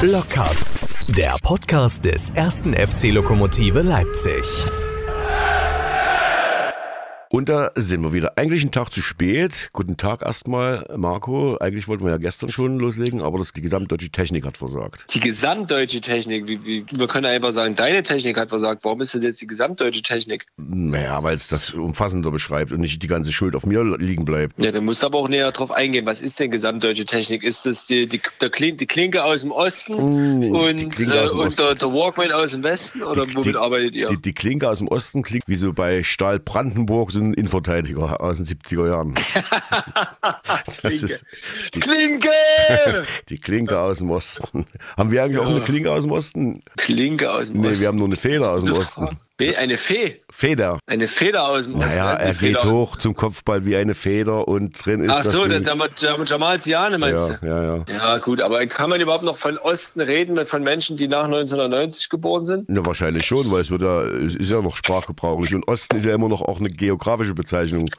Blockcast, der Podcast des ersten FC Lokomotive Leipzig. Und da sind wir wieder. Eigentlich ein Tag zu spät. Guten Tag erstmal, Marco. Eigentlich wollten wir ja gestern schon loslegen, aber das, die gesamtdeutsche Technik hat versagt. Die gesamtdeutsche Technik, wie, wie, wir können einfach sagen, deine Technik hat versagt. Warum ist denn jetzt die gesamtdeutsche Technik? Naja, weil es das umfassender beschreibt und nicht die ganze Schuld auf mir liegen bleibt. Ja, dann musst du aber auch näher drauf eingehen. Was ist denn gesamtdeutsche Technik? Ist das die, die, der Klin die Klinke aus dem Osten Mm, und, die äh, aus dem und Osten. der, der Walkman aus dem Westen? Oder womit arbeitet ihr? Die, die Klinke aus dem Osten klingt wie so bei Stahl Brandenburg, so ein Innenverteidiger aus den 70er Jahren. Das ist die, Klinke! die Klinke aus dem Osten. Haben wir eigentlich auch eine Klinke aus dem Osten? Klinke aus dem Nee, Osten. wir haben nur eine Feder aus dem Osten. Eine Fee. Feder. Eine Feder aus dem Osten. Naja, er geht hoch zum Kopfball wie eine Feder und drin ist Ach das so, der Jamal Ziane meinst ja, du? ja, ja. Ja, gut, aber kann man überhaupt noch von Osten reden, von Menschen, die nach 1990 geboren sind? Na, wahrscheinlich schon, weil es wird ja, es ist ja noch sprachgebrauchlich. Und Osten ist ja immer noch auch eine geografische Bezeichnung.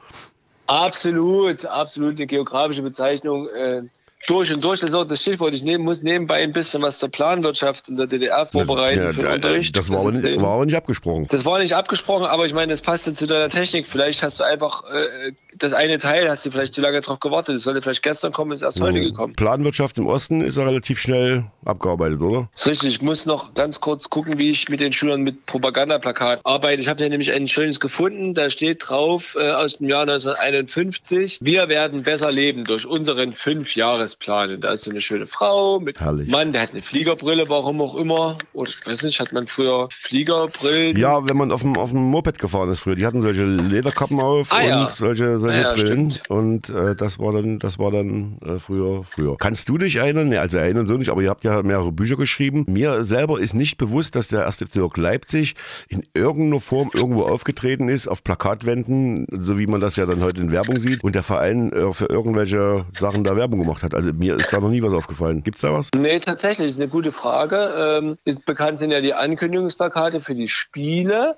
Absolut, absolut eine geografische Bezeichnung. Äh, durch und durch, das ist auch das Stichwort. Ich nehmen, muss nebenbei ein bisschen was zur Planwirtschaft in der DDR vorbereiten Ja, für den da- Unterricht. das war aber, nicht, Präsentieren. war aber nicht abgesprochen. Das war nicht abgesprochen, aber ich meine, das passte zu deiner Technik. Vielleicht hast du einfach äh, das eine Teil, hast du vielleicht zu lange drauf gewartet. Das sollte vielleicht gestern kommen, ist erst heute gekommen. Planwirtschaft im Osten ist ja relativ schnell abgearbeitet, oder? Das ist richtig. Ich muss noch ganz kurz gucken, wie ich mit den Schülern mit Propagandaplakat arbeite. Ich habe hier nämlich ein schönes gefunden. Da steht drauf äh, aus dem Jahr 1951. Wir werden besser leben durch unseren Fünfjahresplan. Und da ist so eine schöne Frau mit Herrlich. Mann, der hat eine Fliegerbrille, warum auch immer. Oder ich weiß nicht, hat man früher Fliegerbrillen? Ja, wenn man auf dem, auf dem Moped gefahren ist früher, die hatten solche Lederkappen auf Ah, und ja. solche, solche Ah, ja, Brillen. stimmt. Und äh, das war dann, das war dann äh, früher, früher. Kannst du dich erinnern? Nee, also erinnern so nicht, aber ihr habt ja mehrere Bücher geschrieben. Mir selber ist nicht bewusst, dass der 1. FC Lok Leipzig in irgendeiner Form irgendwo aufgetreten ist, auf Plakatwänden, so wie man das ja dann heute in Werbung sieht, und der Verein äh, für irgendwelche Sachen da Werbung gemacht hat. Also mir ist da noch nie was aufgefallen. Gibt's da was? Nee, tatsächlich, ist eine gute Frage. Ähm, bekannt sind ja die Ankündigungsplakate für die Spiele.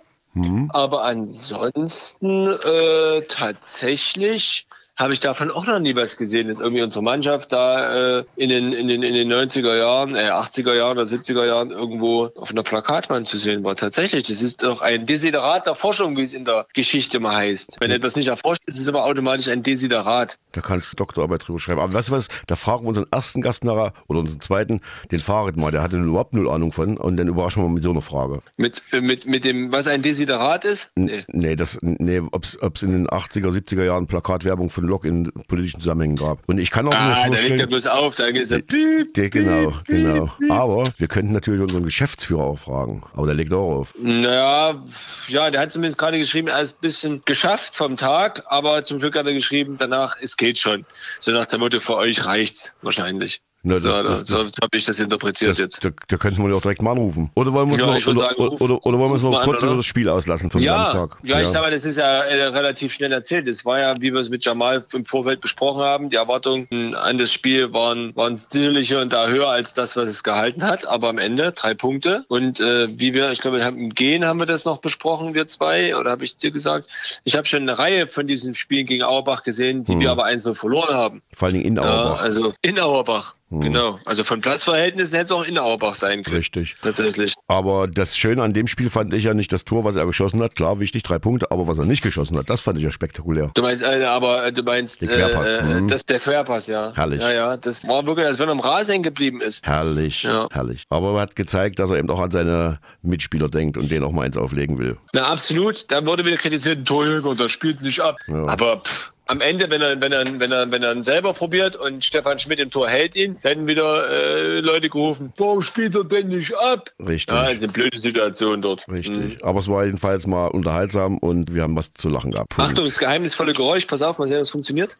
Aber ansonsten äh, tatsächlich habe ich davon auch noch nie was gesehen, dass irgendwie unsere Mannschaft da äh, in, den, in, den, in den 90er Jahren, äh, 80er Jahren oder 70er Jahren irgendwo auf einer Plakatwand zu sehen war. Tatsächlich, das ist doch ein Desiderat der Forschung, wie es in der Geschichte mal heißt. Wenn etwas nicht erforscht ist, ist es aber automatisch ein Desiderat. Da kannst du Doktorarbeit drüber schreiben. Aber weißt du was? Da fragen wir unseren ersten Gast nachher oder unseren zweiten, den Fahrrad mal. Der hatte überhaupt null Ahnung von. Und dann überraschen wir mal mit so einer Frage. Mit, mit, mit dem, was ein Desiderat ist? Nee. Nee, das, nee ob's, ob's in den 80er, 70er Jahren Plakatwerbung von Lok in politischen Zusammenhängen gab. Und ich kann auch Ah, mir da legt er vorstellen. bloß auf, da geht er piep, genau, piep, genau. piep, piep. Aber wir könnten natürlich unseren Geschäftsführer auch fragen. Aber der legt auch auf. Naja, ja, der hat zumindest gerade geschrieben, er ist ein bisschen geschafft vom Tag, aber zum Glück hat er geschrieben, danach, es geht schon. So nach dem Motto, für euch reicht's wahrscheinlich. Na, das- so das- so habe ich das interpretiert jetzt. da, da könnten wir ja auch direkt mal anrufen. Oder wollen wir uns Ja, noch, oder, sagen, ruf- oder, oder wollen wir noch mal kurz an, über das Spiel auslassen vom Ja, Samstag? ja, ich sag mal, das ist ja äh, relativ schnell erzählt. Es war ja, wie wir es mit Jamal im Vorfeld besprochen haben, die Erwartungen an das Spiel waren, waren sicherlich hier und da höher als das, was es gehalten hat. Aber am Ende drei Punkte. Und äh, wie wir, ich glaube, im Gehen haben wir das noch besprochen, wir zwei, oder habe ich dir gesagt? Ich habe schon eine Reihe von diesen Spielen gegen Auerbach gesehen, die wir aber einzeln verloren haben. Vor allen Dingen in Ja, Auerbach. also in Auerbach. Genau. Also von Platzverhältnissen hätte es auch in Auerbach sein können. Richtig. Tatsächlich. Aber das Schöne an dem Spiel fand ich ja nicht das Tor, was er geschossen hat. Klar, wichtig, drei Punkte. Aber was er nicht geschossen hat, das fand ich ja spektakulär. Du meinst, äh, aber äh, du meinst, Der Querpass, Äh, mhm. das der Querpass, ja. Herrlich. Ja, ja, das war wirklich, als wenn er am Rasen geblieben ist. Herrlich, Ja. herrlich. Aber er hat gezeigt, dass er eben auch an seine Mitspieler denkt und denen auch mal eins auflegen will. Na, absolut. Da wurde wieder kritisiert, ein Torjäger, der spielt nicht ab. Ja. Aber pff, am Ende, wenn er, wenn er, wenn er, wenn er ihn selber probiert und Stefan Schmidt im Tor hält ihn, dann wieder äh, Leute gerufen, warum spielt er denn nicht ab? Richtig. Ja, eine blöde Situation dort. Richtig. Mhm. Aber es war jedenfalls mal unterhaltsam und wir haben was zu lachen gehabt. Punkt. Achtung, das geheimnisvolle Geräusch, pass auf, mal sehen, ob es funktioniert.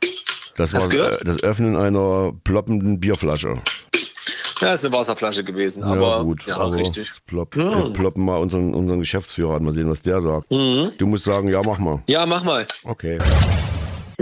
das hast war äh, das Öffnen einer ploppenden Bierflasche. Ja, ist eine Wasserflasche gewesen, aber ja, gut. ja, aber richtig. Plopp, Ja. Wir ploppen mal unseren, unseren Geschäftsführer an, mal sehen, was der sagt. Mhm. Du musst sagen, ja, mach mal. Ja, mach mal. Okay.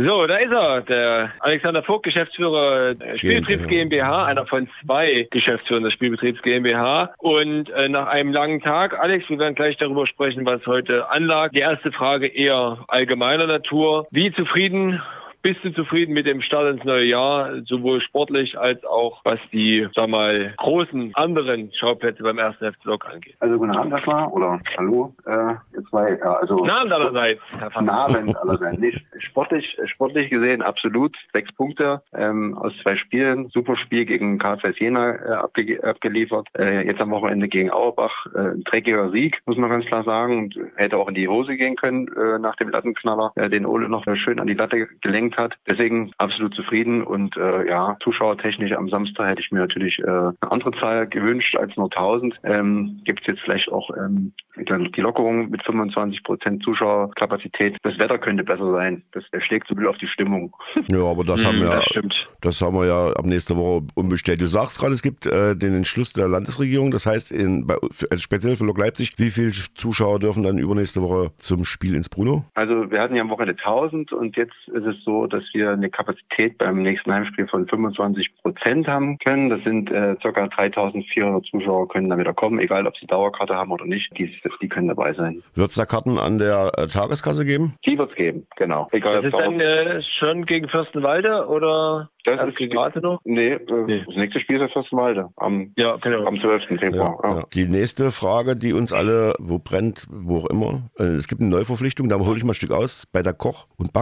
So, da ist er, der Alexander Vogt, Geschäftsführer der Spielbetriebs GmbH, einer von zwei Geschäftsführern des Spielbetriebs GmbH. Und äh, nach einem langen Tag, Alex, wir werden gleich darüber sprechen, was heute anlag. Die erste Frage eher allgemeiner Natur. Wie zufrieden Bist du zufrieden mit dem Start ins neue Jahr, sowohl sportlich als auch was die, sag mal, großen anderen Schauplätze beim ersten FC Lok angeht? Also guten Abend erstmal oder hallo, äh, ihr zwei. Ja, also Guten Abend allerseits, Herr Guten Abend allerseits. Nicht sportlich, sportlich gesehen absolut sechs Punkte ähm, aus zwei Spielen. Super Spiel gegen KFS Jena äh, abge abgeliefert. Äh, jetzt am Wochenende gegen Auerbach äh, ein dreckiger Sieg, muss man ganz klar sagen. Und hätte auch in die Hose gehen können äh, nach dem Lattenknaller, äh, den Ole noch schön an die Latte gelenkt hat. Deswegen absolut zufrieden und äh, ja, zuschauertechnisch am Samstag hätte ich mir natürlich äh, eine andere Zahl gewünscht als nur 1000. Ähm, Gibt es jetzt vielleicht auch ähm, die Lockerung mit 25 Prozent Zuschauerkapazität. Das Wetter könnte besser sein. Das schlägt so viel auf die Stimmung. Ja, aber das haben Hm, wir, das stimmt. das haben wir ja ab nächster Woche umbestellt. Du sagst gerade, es gibt äh, den Entschluss der Landesregierung. Das heißt, in, bei, für, also speziell für Lok Leipzig, wie viele Zuschauer dürfen dann übernächste Woche zum Spiel ins Bruno? Also wir hatten ja am Wochenende 1000 und jetzt ist es so, dass wir eine Kapazität beim nächsten Heimspiel von 25 Prozent haben können. Das sind äh, ca. 3400 Zuschauer können dann wieder kommen, egal ob sie Dauerkarte haben oder nicht. Die, die können dabei sein. Wird es da Karten an der äh, Tageskasse geben? Die wird es geben, genau. Egal Das ist Dauer- dann äh, schon gegen Fürstenwalde oder Das erst ist- gegen Rathenow? Nee, äh, Nee. das nächste Spiel ist ja Fürstenwalde am, Ja, genau. am 12. Februar. Ja. Ja. Die nächste Frage, die uns alle, wo brennt, wo auch immer, äh, es gibt eine Neuverpflichtung, da hole ich mal ein Stück aus. Bei der Koch- und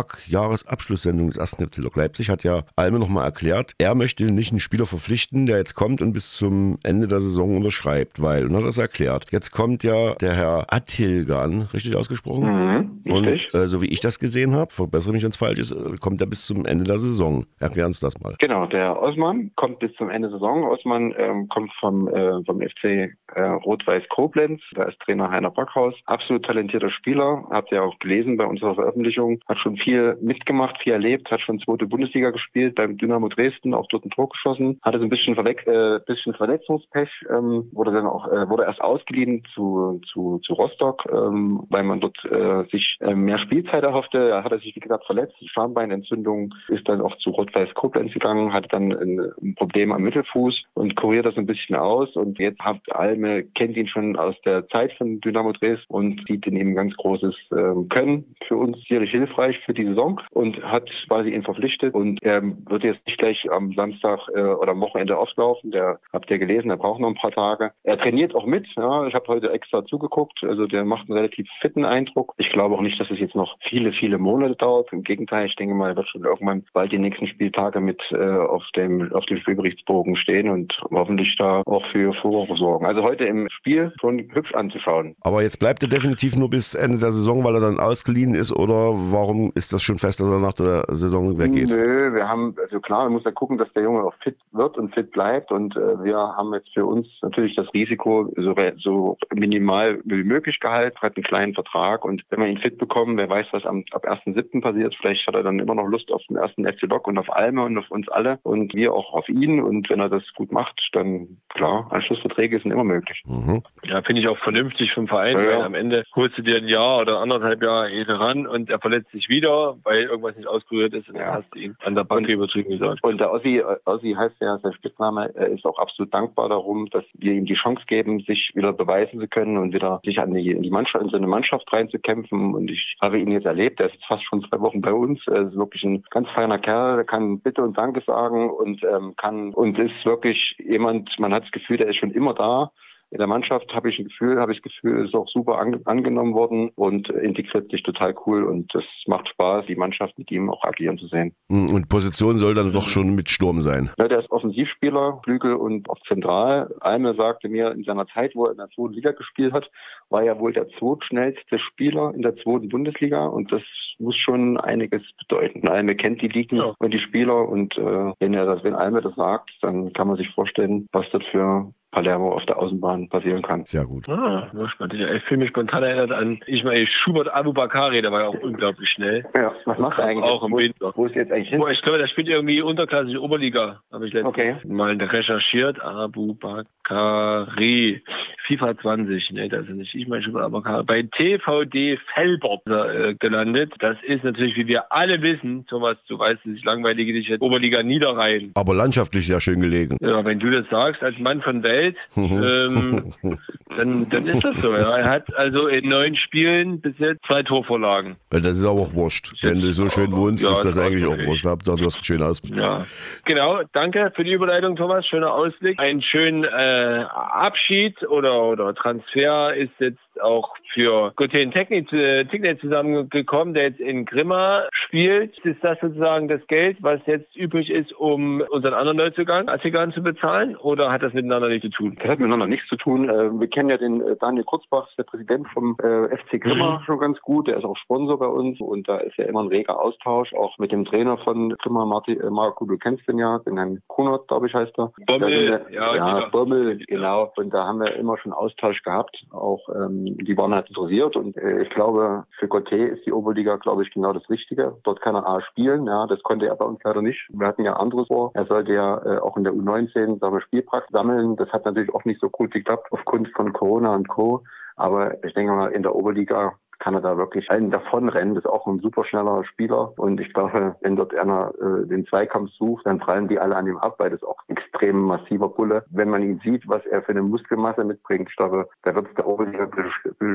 Back-Jahresabschlusssendung des 1. FC Lok Leipzig hat ja Alme nochmal erklärt, er möchte nicht einen Spieler verpflichten, der jetzt kommt und bis zum Ende der Saison unterschreibt, weil, und hat das erklärt, jetzt kommt ja der Herr Attilgan, richtig ausgesprochen? Mhm, Und richtig. äh, so wie ich das gesehen habe, verbessere mich, wenn es falsch ist, äh, kommt er bis zum Ende der Saison. Erklären Sie das mal. Genau, der Osman kommt bis zum Ende der Saison. Osman ähm, kommt vom, äh, vom FC äh, Rot-Weiß Koblenz. Da ist Trainer Heiner Backhaus. Absolut talentierter Spieler. Habt ihr auch gelesen bei unserer Veröffentlichung. Hat schon viel mitgemacht, viel erlebt. Hat schon zweite Bundesliga gespielt beim Dynamo Dresden. Auch dort ein Tor geschossen. Hatte so ein bisschen, Verleck äh, bisschen Verletzungspech. Ähm, wurde dann auch äh, wurde erst ausgeliehen zu, zu, zu Rostock, ähm, weil man dort äh, sich äh, mehr Spielzeit erhoffte. Er hatte sich, wie gesagt, verletzt. Schambeinentzündung ist dann auch zu Rot-Weiß Koblenz gegangen, hatte dann ein, ein Problem am Mittelfuß und kuriert das ein bisschen aus. Und jetzt hat Alme, kennt ihn schon aus der Zeit von Dynamo Dresden und sieht in ihm ganz großes ähm, Können. Für uns sicherlich hilfreich für die Saison und hat quasi ihn verpflichtet. Und er wird jetzt nicht gleich am Samstag äh, oder am Wochenende auslaufen. Der habt ihr gelesen, er braucht noch ein paar Tage. Er trainiert auch mit. Ja. Ich habe heute extra zugeguckt. Also der macht einen relativ fitten Eindruck. Ich glaube auch nicht, dass es jetzt noch viele, viele Monate dauert. Im Gegenteil, ich denke mal, er wird schon irgendwann bald die nächsten Spieltage mit äh, auf dem auf dem Spielberichtsbogen stehen und hoffentlich da auch für Furore sorgen. Also heute im Spiel schon hübsch anzuschauen. Aber jetzt bleibt er definitiv nur bis Ende der Saison, weil er dann ausgeliehen ist oder warum ist das schon fest, dass er nach der Saison weggeht? Nö, wir haben, also klar, man muss ja gucken, dass der Junge auch fit wird und fit bleibt. Und äh, wir haben jetzt für uns natürlich das Risiko so, so minimal wie möglich gehalten, hat einen kleinen Vertrag. Und wenn wir ihn fit bekommen, wer weiß, was am, ab 1.7. passiert, vielleicht hat er dann immer noch Lust auf den ersten FC Lok und auf Alme und auf uns alle und wir auch auf ihn. Und wenn er das gut macht, dann klar, Anschlussverträge sind immer möglich. Mhm. Ja, finde ich auch vernünftig vom Verein, Ja, ja. weil am Ende holst du dir ein Jahr oder anderthalb Jahre eh ran und er verletzt sich wieder, weil irgendwas nicht ausgerührt dann Ja. hast du ihn an der Bank übertrieben gesagt. Und der Ossi, äh, Ossi heißt ja sein Spitzname, er ist auch absolut dankbar darum, dass wir ihm die Chance geben, sich wieder beweisen zu können und wieder sich an die, in die Mannschaft, in so eine Mannschaft reinzukämpfen. Und ich habe ihn jetzt erlebt, er ist jetzt fast schon zwei Wochen bei uns. Er ist wirklich ein ganz feiner Kerl, der kann Bitte und Danke sagen und ähm, kann und ist wirklich jemand, man hat das Gefühl, der ist schon immer da. In der Mannschaft habe ich ein Gefühl, habe ich das Gefühl, ist auch super an, angenommen worden und integriert sich total cool und das macht Spaß, die Mannschaft mit ihm auch agieren zu sehen. Und Position soll dann doch schon mit Sturm sein. Ja, der ist Offensivspieler, Flügel und auch zentral. Alme sagte mir, in seiner Zeit, wo er in der zweiten Liga gespielt hat, war er wohl der zweitschnellste Spieler in der zweiten Bundesliga und das muss schon einiges bedeuten. Alme kennt die Ligen Ja. und die Spieler und äh, wenn er das, wenn Alme das sagt, dann kann man sich vorstellen, was dort für Palermo auf der Außenbahn passieren kann. Sehr gut. Ah, Ich fühle mich spontan erinnert an Ismail Schubert Abubakari, der war ja auch unglaublich schnell. Ja, was macht er eigentlich? Auch im wo, Winter. wo ist jetzt eigentlich hin? Boah, ich glaube, der spielt irgendwie unterklassische Oberliga, habe ich letztens Okay. mal recherchiert. Abubakari, FIFA 20, ne, das ist nicht Ismail Schubert Abubakari. Bei TVD Felbert er, äh, gelandet. Das ist natürlich, wie wir alle wissen, Thomas, du weißt, es ist langweilige nicht Oberliga Niederrhein. Aber landschaftlich sehr schön gelegen. Ja, wenn du das sagst, als Mann von Welt, ähm, dann, dann ist das so. Ja. Er hat also in neun Spielen bis jetzt zwei Torvorlagen. Das ist aber auch wurscht. Wenn du so schön wohnst, Ja, ist das das eigentlich auch wurscht. Hauptsache, du hast einen schönen Ausblick. Ja, genau. Danke für die Überleitung, Thomas. Schöner Ausblick. Ein schöner äh, Abschied oder, oder Transfer ist jetzt auch für Gottien Technik äh, zusammengekommen, der jetzt in Grimma spielt. Ist das sozusagen das Geld, was jetzt übrig ist, um unseren anderen Neuzugang Assigan zu bezahlen? Oder hat das miteinander nichts zu tun? Das hat miteinander nichts zu tun. Äh, Wir kennen ja den äh, Daniel Kurzbach, der Präsident vom FC Grimma, schon ganz gut. Der ist auch Sponsor bei uns und da ist ja immer ein reger Austausch, auch mit dem Trainer von Grimma, Martin, äh, Marco, du kennst den ja, den Herrn Kunert, glaube ich, heißt er. Bommel, ja, ja, genau. Bommel, genau. Und da haben wir immer schon Austausch gehabt. Auch ähm, die waren halt interessiert und äh, ich glaube, für Gotte ist die Oberliga, glaube ich, genau das Richtige. Dort kann er A spielen, ja, das konnte er bei uns leider nicht. Wir hatten ja anderes vor. Er sollte ja äh, auch in der U19 seine Spielpraxis sammeln. Das hat natürlich auch nicht so gut geklappt aufgrund von Corona und Co. Aber ich denke mal, in der Oberliga kann er da wirklich einen davonrennen. Das ist auch ein super schneller Spieler. Und ich glaube, wenn dort einer äh, den Zweikampf sucht, dann prallen die alle an ihm ab, weil das auch extrem massiver Bulle. Wenn man ihn sieht, was er für eine Muskelmasse mitbringt, ich glaube, da wird es der Oberliga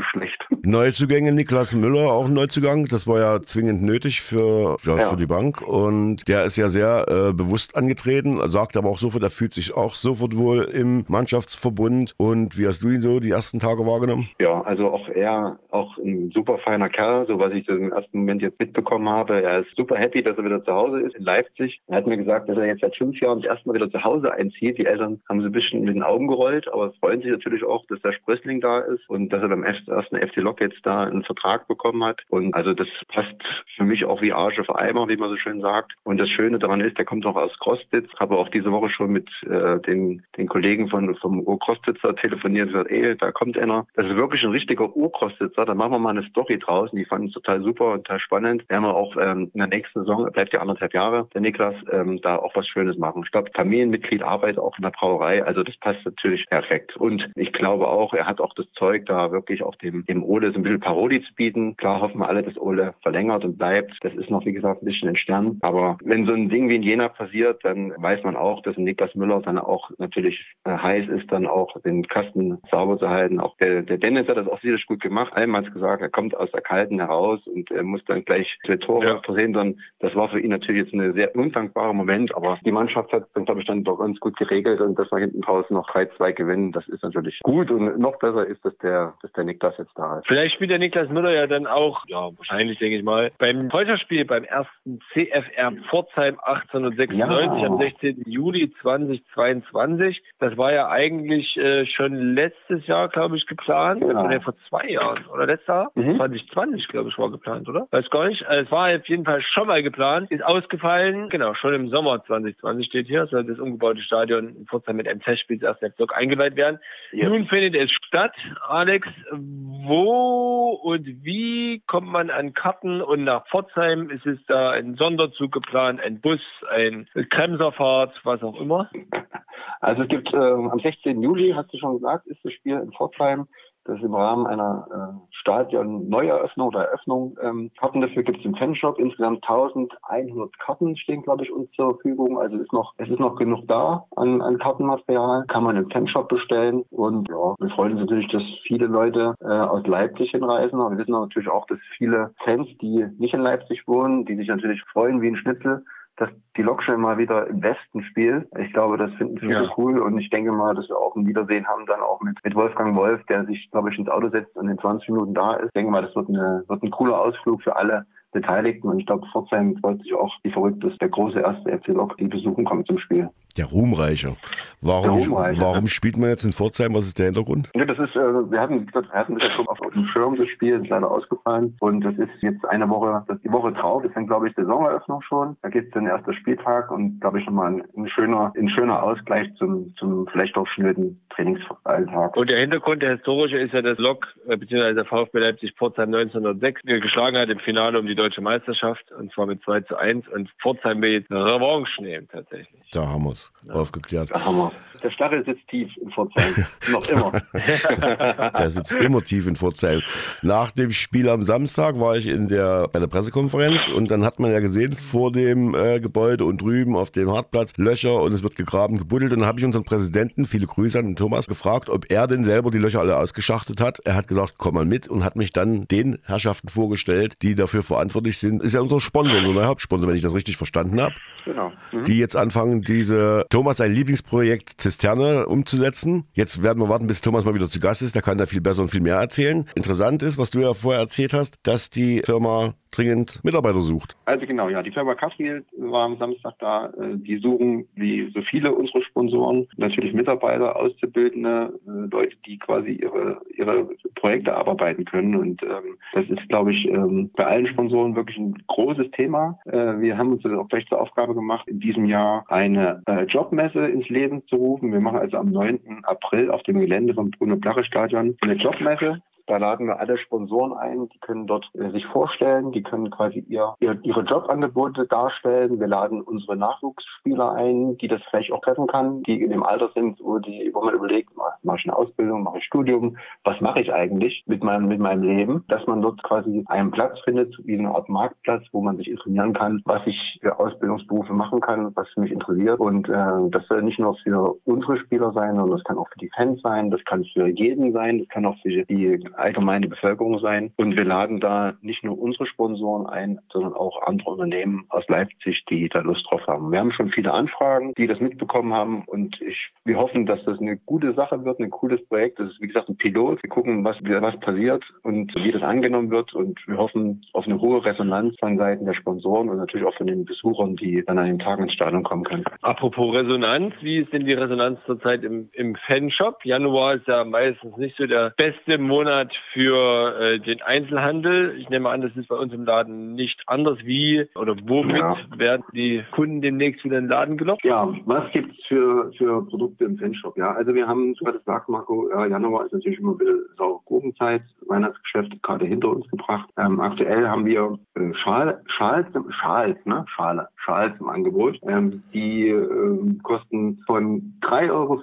schlecht. Neuzugänge Niklas Müller, auch ein Neuzugang. Das war ja zwingend nötig für, ja, Ja. für die Bank. Und der ist ja sehr äh, bewusst angetreten, sagt aber auch sofort, er fühlt sich auch sofort wohl im Mannschaftsverbund. Und wie hast du ihn so die ersten Tage wahrgenommen? Ja, also auch er, auch ein super feiner Kerl, so was ich im ersten Moment jetzt mitbekommen habe. Er ist super happy, dass er wieder zu Hause ist in Leipzig. Er hat mir gesagt, dass er jetzt seit fünf Jahren das erste Mal wieder zu Hause einzieht. Die Eltern haben so ein bisschen mit den Augen gerollt, aber freuen sich natürlich auch, dass der Sprössling da ist und dass er beim ersten FC Lok jetzt da einen Vertrag bekommen hat. Und also das passt für mich auch wie Arsch auf Eimer, wie man so schön sagt. Und das Schöne daran ist, der kommt auch aus Krostitz. Habe auch diese Woche schon mit äh, den, den Kollegen von, vom Urkrostitzer telefoniert und gesagt, ey, da kommt einer. Das ist wirklich ein richtiger Urkrostitzer. Da machen wir mal eine Story draußen. Die fanden es total super und total spannend. Werden wir auch ähm, in der nächsten Saison, bleibt ja anderthalb Jahre, der Niklas, ähm, da auch was Schönes machen. Ich glaube, Familienmitglied arbeitet auch in der Brauerei. Also das passt natürlich perfekt. Und ich glaube auch, er hat auch das Zeug, da wirklich auch dem, dem Ole so ein bisschen Parodie zu bieten. Klar hoffen wir alle, dass Ole verlängert und bleibt. Das ist noch, wie gesagt, ein bisschen ein Stern. Aber wenn so ein Ding wie in Jena passiert, dann weiß man auch, dass Niklas Müller dann auch natürlich äh, heiß ist, dann auch den Kasten sauber zu halten. Auch der, der Dennis hat das auch sicherlich gut gemacht. Einmal gesagt, er kommt aus der Kalten heraus und er muss dann gleich zwei Tore Ja. versehen. Dann, das war für ihn natürlich jetzt ein sehr undankbarer Moment. Aber die Mannschaft hat dann, glaube ich, dann doch ganz gut geregelt und dass wir hinten draußen noch 3-2 gewinnen, das ist natürlich gut. Und noch besser ist, dass der, dass der Niklas jetzt da ist. Vielleicht spielt der Niklas Müller ja dann auch, ja, wahrscheinlich denke ich mal, beim Freundschaftsspiel beim ersten CFR Pforzheim 1896 Ja. am 16. Juli 2022. Das war ja eigentlich äh, schon letztes Jahr, glaube ich, geplant. Genau. Oder vor zwei Jahren. Oder letztes Jahr? Mhm. 2020, glaube ich, war geplant, oder? Weiß gar nicht. Also, Es war auf jeden Fall schon mal geplant. Ist ausgefallen. Genau, schon im Sommer 2020 steht hier. Soll das umgebaute Stadion in Pforzheim mit einem Testspiel des ersten Bezirk eingeweiht werden. Ja. Nun findet es statt. Alex, wo und wie kommt man an Karten und nach Pforzheim? Ist es da ein Sonderzug geplant, ein Bus, ein Kremserfahrt, was auch immer? Also es gibt äh, am 16. Juli, hast du schon gesagt, ist das Spiel in Pforzheim. Das ist im Rahmen einer äh, Stadion-Neueröffnung oder Eröffnung. Ähm, Karten dafür gibt es im Fanshop. Insgesamt 1100 Karten stehen, glaube ich, uns zur Verfügung. Also ist noch, es ist noch genug da an, an Kartenmaterial. Kann man im Fanshop bestellen. Und ja, wir freuen uns natürlich, dass viele Leute äh, aus Leipzig hinreisen. Aber wir wissen natürlich auch, dass viele Fans, die nicht in Leipzig wohnen, die sich natürlich freuen wie ein Schnitzel, dass die Lok schon mal wieder im Westen spielt. Ich glaube, das finden viele Ja. cool und ich denke mal, dass wir auch ein Wiedersehen haben dann auch mit, mit Wolfgang Wolf, der sich, glaube ich, ins Auto setzt und in 20 Minuten da ist. Ich denke mal, das wird, eine, wird ein cooler Ausflug für alle Beteiligten und ich glaube, Pforzheim freut sich auch wie verrückt, dass der große erste FC Lok die besuchen kommt zum Spiel. Der Ruhmreiche. Warum, Der Ruhmreiche. warum spielt man jetzt in Pforzheim? Was ist der Hintergrund? Ja, das ist, äh, wir hatten, wir hatten das ja schon auf, dem Schirm das Spiel, ist leider ausgefallen. Und das ist jetzt eine Woche, das ist die Woche drauf, ist dann, glaube ich, Saisoneröffnung schon. Da gibt es den ersten Spieltag und, glaube ich, nochmal ein, ein schöner, ein schöner Ausgleich zum, zum vielleicht auch schnöden Trainingsalltag. Und der Hintergrund, der historische, ist ja, dass Lok äh, bzw. der VfB Leipzig Pforzheim 1906 geschlagen hat im Finale um die deutsche Meisterschaft und zwar mit 2 zu 1 und Pforzheim will jetzt eine Revanche nehmen tatsächlich. Da haben wir es aufgeklärt. Da haben wir. Der Stachel sitzt tief in Pforzheim. Noch immer. der sitzt immer tief in Pforzheim. Nach dem Spiel am Samstag war ich in der, bei der Pressekonferenz und dann hat man ja gesehen, vor dem äh, Gebäude und drüben auf dem Hartplatz Löcher und es wird gegraben, gebuddelt. Und dann habe ich unseren Präsidenten, viele Grüße an den Thomas, gefragt, ob er denn selber die Löcher alle ausgeschachtet hat. Er hat gesagt, komm mal mit und hat mich dann den Herrschaften vorgestellt, die dafür verantwortlich sind. Ist ja unser Sponsor, unser Hauptsponsor, wenn ich das richtig verstanden habe. Genau. Mhm. Die jetzt anfangen, diese Thomas sein Lieblingsprojekt Zisterne umzusetzen. Jetzt werden wir warten, bis Thomas mal wieder zu Gast ist. Der kann da viel besser und viel mehr erzählen. Interessant ist, was du ja vorher erzählt hast, dass die Firma dringend Mitarbeiter sucht. Also genau, ja, die Firma Kaffriel war am Samstag da. Äh, die suchen, wie so viele unserer Sponsoren, natürlich Mitarbeiter, Auszubildende, äh, Leute, die quasi ihre, ihre Projekte abarbeiten können. Und ähm, das ist, glaube ich, ähm, bei allen Sponsoren wirklich ein großes Thema. Äh, wir haben uns auch gleich zur Aufgabe gemacht, in diesem Jahr eine äh, Jobmesse ins Leben zu rufen. Wir machen also am 9. April auf dem Gelände vom Bruno-Blache-Stadion eine Jobmesse. Da laden wir alle Sponsoren ein, die können dort äh, sich vorstellen, die können quasi ihr, ihr, ihre Jobangebote darstellen. Wir laden unsere Nachwuchsspieler ein, die das vielleicht auch treffen kann, die in dem Alter sind, wo, die, wo man überlegt, mache ich eine Ausbildung, mache ich Studium, was mache ich eigentlich mit meinem, mit meinem Leben, dass man dort quasi einen Platz findet, wie eine Art Marktplatz, wo man sich informieren kann, was ich für Ausbildungsberufe machen kann, was mich interessiert. Und äh, das soll nicht nur für unsere Spieler sein, sondern das kann auch für die Fans sein, das kann für jeden sein, das kann auch für die allgemeine Bevölkerung sein. Und wir laden da nicht nur unsere Sponsoren ein, sondern auch andere Unternehmen aus Leipzig, die da Lust drauf haben. Wir haben schon viele Anfragen, die das mitbekommen haben und ich, wir hoffen, dass das eine gute Sache wird, ein cooles Projekt. Das ist, wie gesagt, ein Pilot. Wir gucken, was, was passiert und wie das angenommen wird und wir hoffen auf eine hohe Resonanz von Seiten der Sponsoren und natürlich auch von den Besuchern, die dann an den Tagen ins Stadion kommen können. Apropos Resonanz, wie ist denn die Resonanz zurzeit im, im Fanshop? Januar ist ja meistens nicht so der beste Monat Monat für äh, den Einzelhandel. Ich nehme an, das ist bei uns im Laden nicht anders. Wie oder womit ja. werden die Kunden demnächst wieder in den Laden gelockt? Ja, was gibt es für, für Produkte im Fanshop? Ja, also wir haben, du hattest gesagt, Marco, ja, Januar ist natürlich immer ein bisschen saure Gurkenzeit, Weihnachtsgeschäft gerade hinter uns gebracht. Ähm, aktuell haben wir äh, Schal, Schals, Schals, ne? Schale, Schals im Angebot. Ähm, die ähm, kosten von 3,95 Euro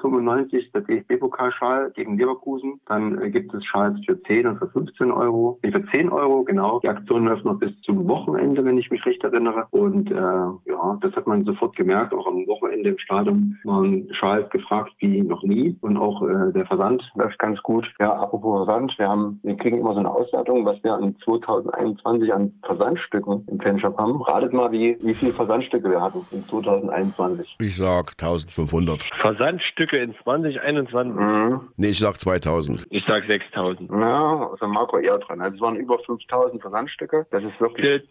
der DFB-Pokalschal gegen Leverkusen. Dann äh, gibt es Schals für 10 und für 15 Euro. Nee, für 10 Euro, genau. Die Aktion läuft noch bis zum Wochenende, wenn ich mich recht erinnere. Und äh, ja, das hat man sofort gemerkt. Auch am Wochenende im Stadion waren Schals gefragt wie noch nie. Und auch äh, der Versand läuft ganz gut. Ja, apropos Versand, wir haben, wir kriegen immer so eine Auswertung, was wir an 2021 an Versandstücken im Fanshop haben. Ratet mal, wie, wie viele Versandstücke wir hatten in 2021. Ich sag 1500. Versandstücke in 2021? Mhm. Nee, ich sag 2000. Ich sag 6000. Ja, also Marco eher dran. Also es waren über 5000 Versandstücke. Das ist wirklich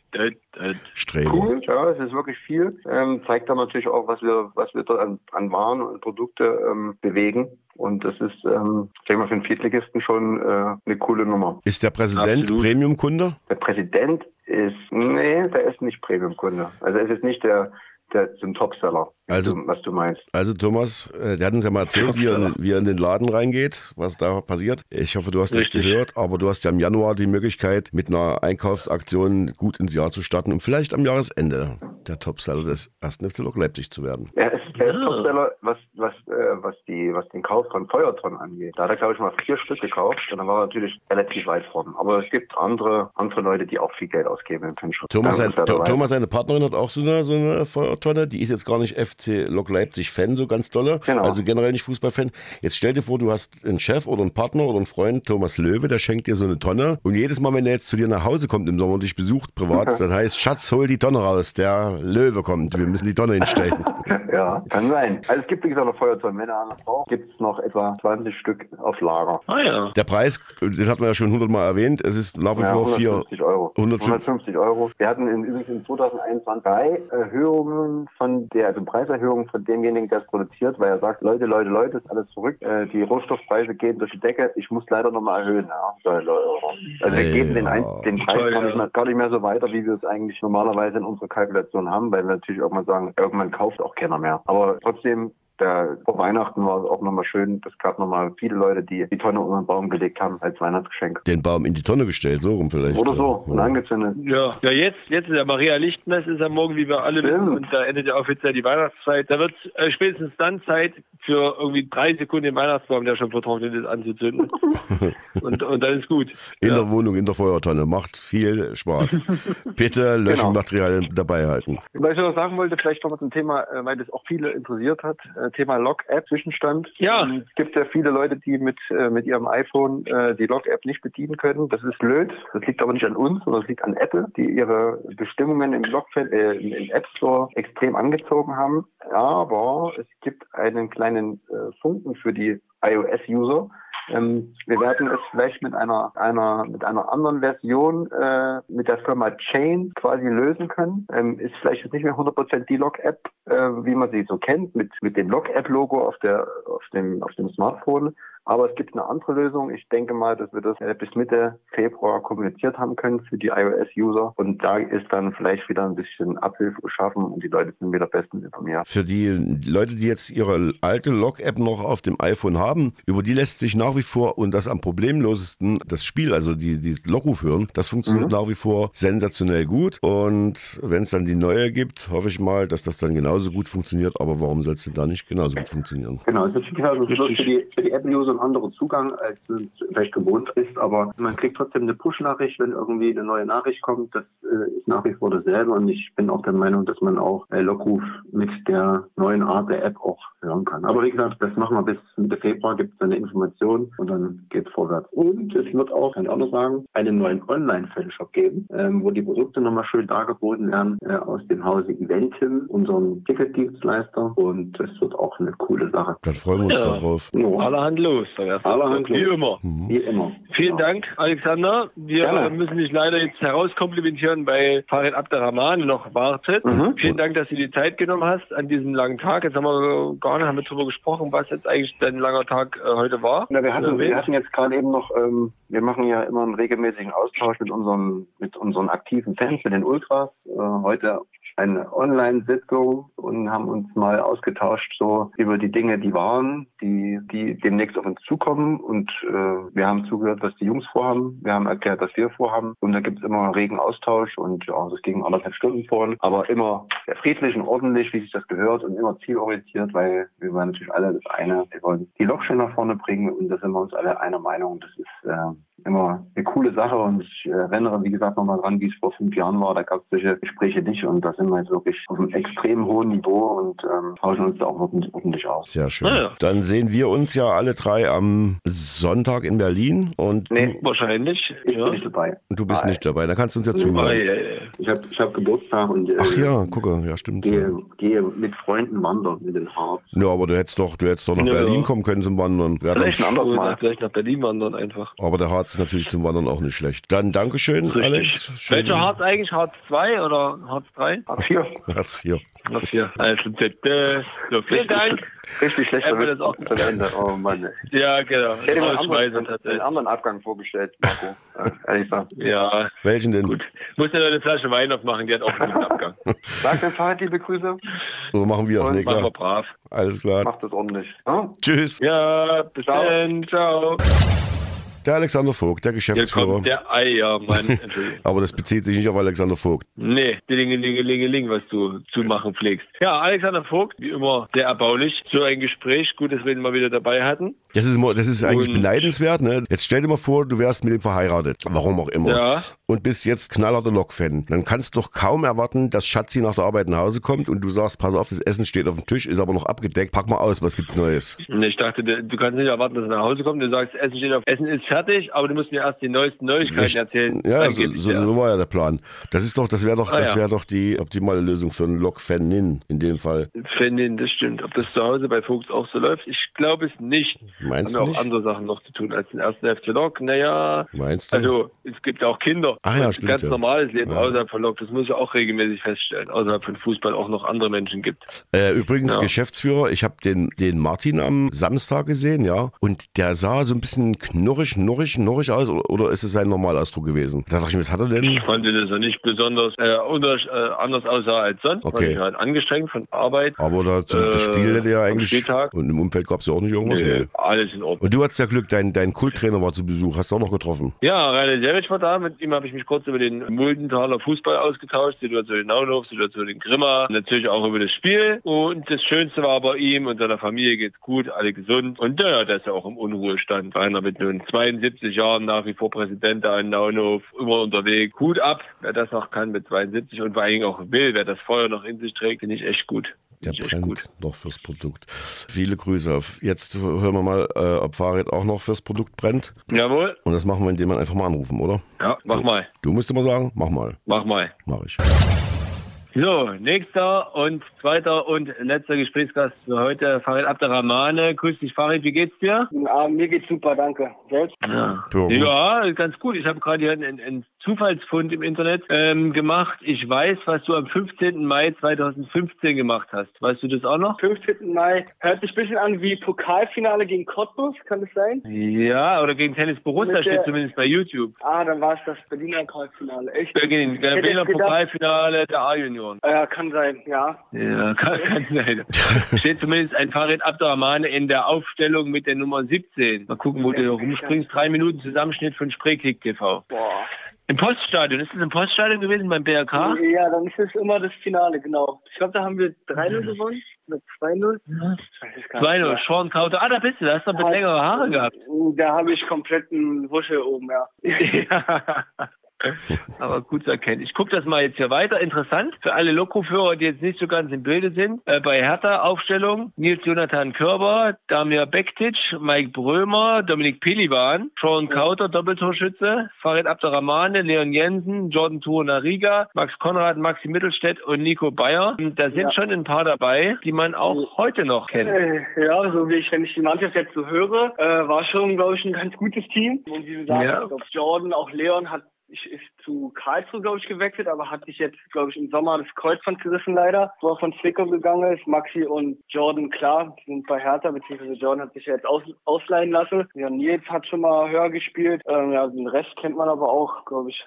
cool. Ja, das ist wirklich viel. Ähm, zeigt dann natürlich auch, was wir, was wir dort an, an Waren und Produkte ähm, bewegen. Und das ist, ähm, ich denke mal, für einen Viertligisten schon äh, eine coole Nummer. Ist der Präsident Premium-Kunde? Der Präsident ist, nee, der ist nicht Premium-Kunde. Also er ist nicht der, der zum Topseller. Also, was du meinst. Also Thomas, äh, der hat uns ja mal erzählt, wie er, wie er in den Laden reingeht, was da passiert. Ich hoffe, du hast Richtig. das gehört, aber du hast ja im Januar die Möglichkeit, mit einer Einkaufsaktion gut ins Jahr zu starten und vielleicht am Jahresende der Topseller des 1. FC Lok Leipzig zu werden. Er ist der Topseller, was, was, äh, was, die, was den Kauf von Feuertonnen angeht. Da hat er, glaube ich, mal vier Stück gekauft und dann war er natürlich relativ weit vorn. Aber es gibt andere, andere Leute, die auch viel Geld ausgeben im Fanshop. Thomas, sein, Thomas, seine Partnerin hat auch so eine, so eine Feuertonne, die ist jetzt gar nicht FC FC Lok Leipzig Fan, so ganz dolle. Genau. Also generell nicht Fußballfan. Jetzt stell dir vor, du hast einen Chef oder einen Partner oder einen Freund, Thomas Löwe, der schenkt dir so eine Tonne. Und jedes Mal, wenn er jetzt zu dir nach Hause kommt im Sommer und dich besucht privat, dann heißt, Schatz, hol die Tonne raus. Der Löwe kommt. Wir müssen die Tonne hinstellen. ja, kann sein. Also es gibt, wie gesagt, noch Feuerzeug. Wenn er einer braucht, gibt es noch etwa 20 Stück auf Lager. Ah, ja. Der Preis, den hatten wir ja schon 100 Mal erwähnt. Es ist nach wie ja, vor 150 Euro. 150 Euro. Wir hatten in, übrigens in 2021 drei Erhöhungen von der, also Preiserhöhungen von dem demjenigen, der es produziert, weil er sagt, Leute, Leute, Leute, ist alles zurück. Äh, die Rohstoffpreise gehen durch die Decke. Ich muss leider nochmal erhöhen. Ja. Also wir geben den, Ein den Preis gar nicht, mehr, gar nicht, mehr, so weiter, wie wir es eigentlich normalerweise in unserer Kalkulation haben, weil wir natürlich irgendwann sagen, irgendwann kauft auch keiner mehr. Aber trotzdem da vor Weihnachten war es auch nochmal schön. Es gab nochmal viele Leute, die die Tonne unter den Baum gelegt haben als Weihnachtsgeschenk. Den Baum in die Tonne gestellt, so rum vielleicht. Oder so, und angezündet. Ja, ja jetzt, jetzt ist ja Maria Lichtmess, ist ja morgen, wie wir alle wissen, und da endet ja offiziell die Weihnachtszeit. Da wird äh, spätestens dann Zeit für irgendwie drei Sekunden den Weihnachtsbaum, der schon vertrocknet ist, anzuzünden. und, und dann ist gut. In ja. der Wohnung, in der Feuertonne. Macht viel Spaß. Bitte Löschmaterial dabei halten. Was ich noch sagen wollte, vielleicht nochmal zum Thema, äh, weil das auch viele interessiert hat, äh, Thema Log-App, Zwischenstand. Ja. Ähm, Es gibt ja viele Leute, die mit, äh, mit ihrem iPhone äh, die Log-App nicht bedienen können. Das ist blöd. Das liegt aber nicht an uns, sondern es liegt an Apple, die ihre Bestimmungen im, Log äh, im App Store extrem angezogen haben. Aber es gibt einen kleinen äh, Funken für die iOS-User. Ähm, wir werden es vielleicht mit einer, einer, mit einer anderen Version äh, mit der Firma Chain quasi lösen können. Ähm, ist vielleicht jetzt nicht mehr 100% die Log-App, äh, wie man sie so kennt, mit, mit dem Log-App-Logo auf, auf, dem, auf dem Smartphone. Aber es gibt eine andere Lösung. Ich denke mal, dass wir das äh, bis Mitte Februar kommuniziert haben können für die iOS-User. Und da ist dann vielleicht wieder ein bisschen Abhilfe geschaffen und die Leute sind wieder bestens informiert. Für die Leute, die jetzt ihre alte Log-App noch auf dem iPhone haben, über die lässt sich nach wie vor und das am problemlosesten das Spiel, also die, die Lockruf hören, das funktioniert nach wie vor sensationell gut. Und wenn es dann die neue gibt, hoffe ich mal, dass das dann genauso gut funktioniert. Aber warum soll es denn da nicht genauso gut funktionieren? Genau, es ist für die, für die Apple-User ein anderer Zugang, als es vielleicht gewohnt ist, aber man kriegt trotzdem eine Push-Nachricht, wenn irgendwie eine neue Nachricht kommt. Das äh, ist nach wie vor dasselbe und ich bin auch der Meinung, dass man auch äh, Lockruf mit der neuen Art der App auch hören kann. Aber wie gesagt, das machen wir bis Mitte Februar, gibt es eine Information und dann geht es vorwärts. Und es wird auch, kann ich auch noch sagen, einen neuen Online-Fanshop geben, ähm, wo die Produkte nochmal schön dargeboten werden äh, aus dem Hause Eventim, unserem Ticketdienstleister und das wird auch eine coole Sache. Dann freuen wir uns Ja. darauf. Ja, Allerhand los. Allerhand Wie immer. wie immer. Vielen Genau. Dank, Alexander. Wir Gerne. müssen dich leider jetzt herauskomplimentieren, weil Farid Abderrahman noch wartet. Mhm. Vielen Dank, dass du die Zeit genommen hast an diesem langen Tag. Jetzt haben wir gar nicht haben wir darüber gesprochen, was jetzt eigentlich dein langer Tag äh, heute war. Na, wir, hatten, wir hatten jetzt gerade eben noch, ähm, wir machen ja immer einen regelmäßigen Austausch mit unseren, mit unseren aktiven Fans, mit den Ultras. Äh, heute eine Online-Sitzung und haben uns mal ausgetauscht so über die Dinge, die waren, die, die demnächst auf uns zukommen. Und äh, wir haben zugehört, was die Jungs vorhaben. Wir haben erklärt, was wir vorhaben. Und da gibt es immer einen regen Austausch und ja, das ging anderthalb Stunden vor, aber immer friedlich und ordentlich, wie sich das gehört und immer zielorientiert, weil wir waren natürlich alle das eine, wir wollen die Lok schön nach vorne bringen und da sind wir uns alle einer Meinung. Das ist äh, immer eine coole Sache und ich äh, erinnere, wie gesagt, nochmal dran, wie es vor fünf Jahren war. Da gab es solche Gespräche nicht und da sind wir jetzt wirklich auf einem extrem hohen Niveau und ähm, tauschen uns da auch ordentlich, ordentlich aus. Sehr schön. Ah ja. Dann sehen wir uns ja alle drei am Sonntag in Berlin und Nee, Wahrscheinlich. ich ja. bin nicht dabei. du bist Nein. nicht dabei. Da kannst du uns ja Ah, zuhören. ja, ja. Ich habe ich hab Geburtstag und äh, Ach ja, gucke, ja stimmt. gehe, gehe mit Freunden wandern mit den Harz. Ja, aber du hättest doch, du hättest doch nach Ja. Berlin kommen können zum Wandern. Vielleicht ein anderes Mal. vielleicht nach Berlin wandern einfach. aber der Harz ist natürlich zum Wandern auch nicht schlecht. Dann Dankeschön, Richtig. Alex. Schön. Welcher Harz eigentlich? Harz 2 oder Harz 3? Hartz IV. Hartz IV. Harz 4. Also, bitte. So, vielen Dank. Richtig wir Witz das auch- zum Ende. Oh Mann. Ja, genau. Ich hätte mir einen anderen, einen tatsächlich. anderen Abgang vorgestellt, Marco. Äh, ehrlich gesagt. Ja, Welchen denn? gut. Muss ja noch eine Flasche Wein aufmachen, die hat auch einen guten Abgang. Sag den Fahrrad liebe Grüße. So machen wir. Und Nee, Machen wir klar. brav. Alles klar. Macht das ordentlich. Ja? Tschüss. Ja, bis Ciao. dann. Ciao. Der Alexander Vogt, der Hier Geschäftsführer. kommt der Eiermann. Entschuldigung. Aber das bezieht sich nicht auf Alexander Vogt. Nee, Dingelingelingeling, was du zu machen pflegst. Ja, Alexander Vogt, wie immer sehr erbaulich. So ein Gespräch, gut, dass wir ihn mal wieder dabei hatten. Das ist, immer, das ist eigentlich Und- beneidenswert. Ne? Jetzt stell dir mal vor, du wärst mit ihm verheiratet. Warum auch immer. Ja. Und bist jetzt knallharter Lok-Fan. Dann kannst du doch kaum erwarten, dass Schatzi nach der Arbeit nach Hause kommt und du sagst, pass auf, das Essen steht auf dem Tisch, ist aber noch abgedeckt. Pack mal aus, was gibt's Neues? Und Ich dachte, du kannst nicht erwarten, dass er nach Hause kommt. Du sagst, Essen steht auf, Essen ist fertig, aber du musst mir erst die neuesten Neuigkeiten Richtig. erzählen. Ja, so, so, so war ja der Plan. Das ist doch, das wäre doch, Ah, das ja. wäre doch die optimale Lösung für einen Lok-Fanin in dem Fall. Fanin, das stimmt. Ob das zu Hause bei Fuchs auch so läuft, ich glaube es nicht. Meinst Haben du wir auch andere Sachen noch zu tun als den ersten FC Lok. Naja, Meinst du? also es gibt ja auch Kinder. Ah ja, stimmt, Ganz ja. normales Leben Ja. außerhalb von Lok. Das muss ich auch regelmäßig feststellen. Außerhalb von Fußball auch noch andere Menschen gibt. Äh, übrigens, Ja. Geschäftsführer, ich habe den, den Martin am Samstag gesehen, ja, und der sah so ein bisschen knurrig knorrig, knorrig aus oder, ist es sein Normalausdruck gewesen? Da dachte ich mir, was hat er denn? Ich fand, dass er nicht besonders äh, unter, äh, anders aussah als sonst. Okay. Ich halt angestrengt von Arbeit. Aber da, das Äh, Spiel hätte ja eigentlich. Spieltag? Und im Umfeld gab es ja auch nicht irgendwas. Nee, Nee. alles in Ordnung. Und du hattest ja Glück, dein, dein Kulttrainer war zu Besuch. Hast du auch noch getroffen? Ja, Rainer Selwitsch war da. Mit ihm habe ich mich kurz über den Muldenthaler Fußball ausgetauscht, Situation in Naunhof, Situation in Grimma, natürlich auch über das Spiel. Und das Schönste war bei ihm und seiner Familie geht's gut, alle gesund. Und ja, der ist ja auch im Unruhestand. Einer mit nun 72 Jahren nach wie vor Präsident da in Naunhof, immer unterwegs. Hut ab, wer das noch kann mit 72 und vor allen Dingen auch will, wer das Feuer noch in sich trägt, finde ich echt gut. Der ich brennt noch fürs Produkt. Viele Grüße. Auf. Jetzt hören wir mal, äh, ob Fahrrad auch noch fürs Produkt brennt. Jawohl. Und das machen wir, indem wir einfach mal anrufen, oder? Ja, mach mal. Du musst immer sagen, mach mal. Mach mal. Mach ich. So, nächster und zweiter und letzter Gesprächsgast für heute, Farid Abderrahmane. Grüß dich, Farid, wie geht's dir? Ah, mir geht's super, danke. Selbst? Ja, Ja. ganz gut. Ich habe gerade hier einen, einen Zufallsfund im Internet ähm, gemacht. Ich weiß, was du am 15. Mai 2015 gemacht hast. Weißt du das auch noch? 15. Mai. Hört sich ein bisschen an wie Pokalfinale gegen Cottbus, kann das sein? Ja, oder gegen Tennis Borussia Mit der- steht zumindest bei YouTube. Ah, dann war es das Berliner Pokalfinale. Echt? Äh, der hätte Berliner Pokalfinale der A-Junioren. Ja, kann sein, ja. Ja, kann, kann sein. Steht zumindest ein Farid Abderrahmane in der Aufstellung mit der Nummer 17. Mal gucken, wo du hier rumspringst. Drei Minuten Zusammenschnitt von Spreeklick TV. Boah. Im Poststadion. Ist das im Poststadion gewesen beim BRK? Ja, dann ist es immer das Finale, genau. Ich glaube, da haben wir 3-0 gewonnen. Oder 2-0? Ich weiß es gar 2-0, nicht. Sean Kauter. Ah, da bist du. Da hast du noch mit längere Haare gehabt. Da habe ich komplett einen Wuschel oben, ja. Ja. Aber gut zu erkennen. Ich gucke das mal jetzt hier weiter. Interessant für alle Lokoführer, die jetzt nicht so ganz im Bilde sind. Äh, bei Hertha Aufstellung Nils Jonathan Körber, Damir Bektic, Mike Brömer, Dominik Pelivan, Sean Kauter, Doppeltorschütze, Farid Abderrahmane, Leon Jensen, Jordan Tuonariga, Max Konrad, Maxi Mittelstädt und Nico Bayer. Und Da sind Ja. schon ein paar dabei, die man auch heute noch kennt. Äh, Ja, so wie ich, wenn ich die Mannschaft jetzt so höre, äh, war schon, glaube ich, ein ganz gutes Team. Und wie du sagst, Ja. Jordan, auch Leon hat ich, ist zu Karlsruhe, glaube ich, gewechselt, aber hat sich jetzt, glaube ich, im Sommer das Kreuzband gerissen leider, wo er von Zwickau gegangen ist. Maxi und Jordan, klar, sind bei Hertha, beziehungsweise Jordan hat sich ja jetzt aus, ausleihen lassen. Ja, Nils hat schon mal höher gespielt. Ähm, ja, den Rest kennt man aber auch, glaube ich.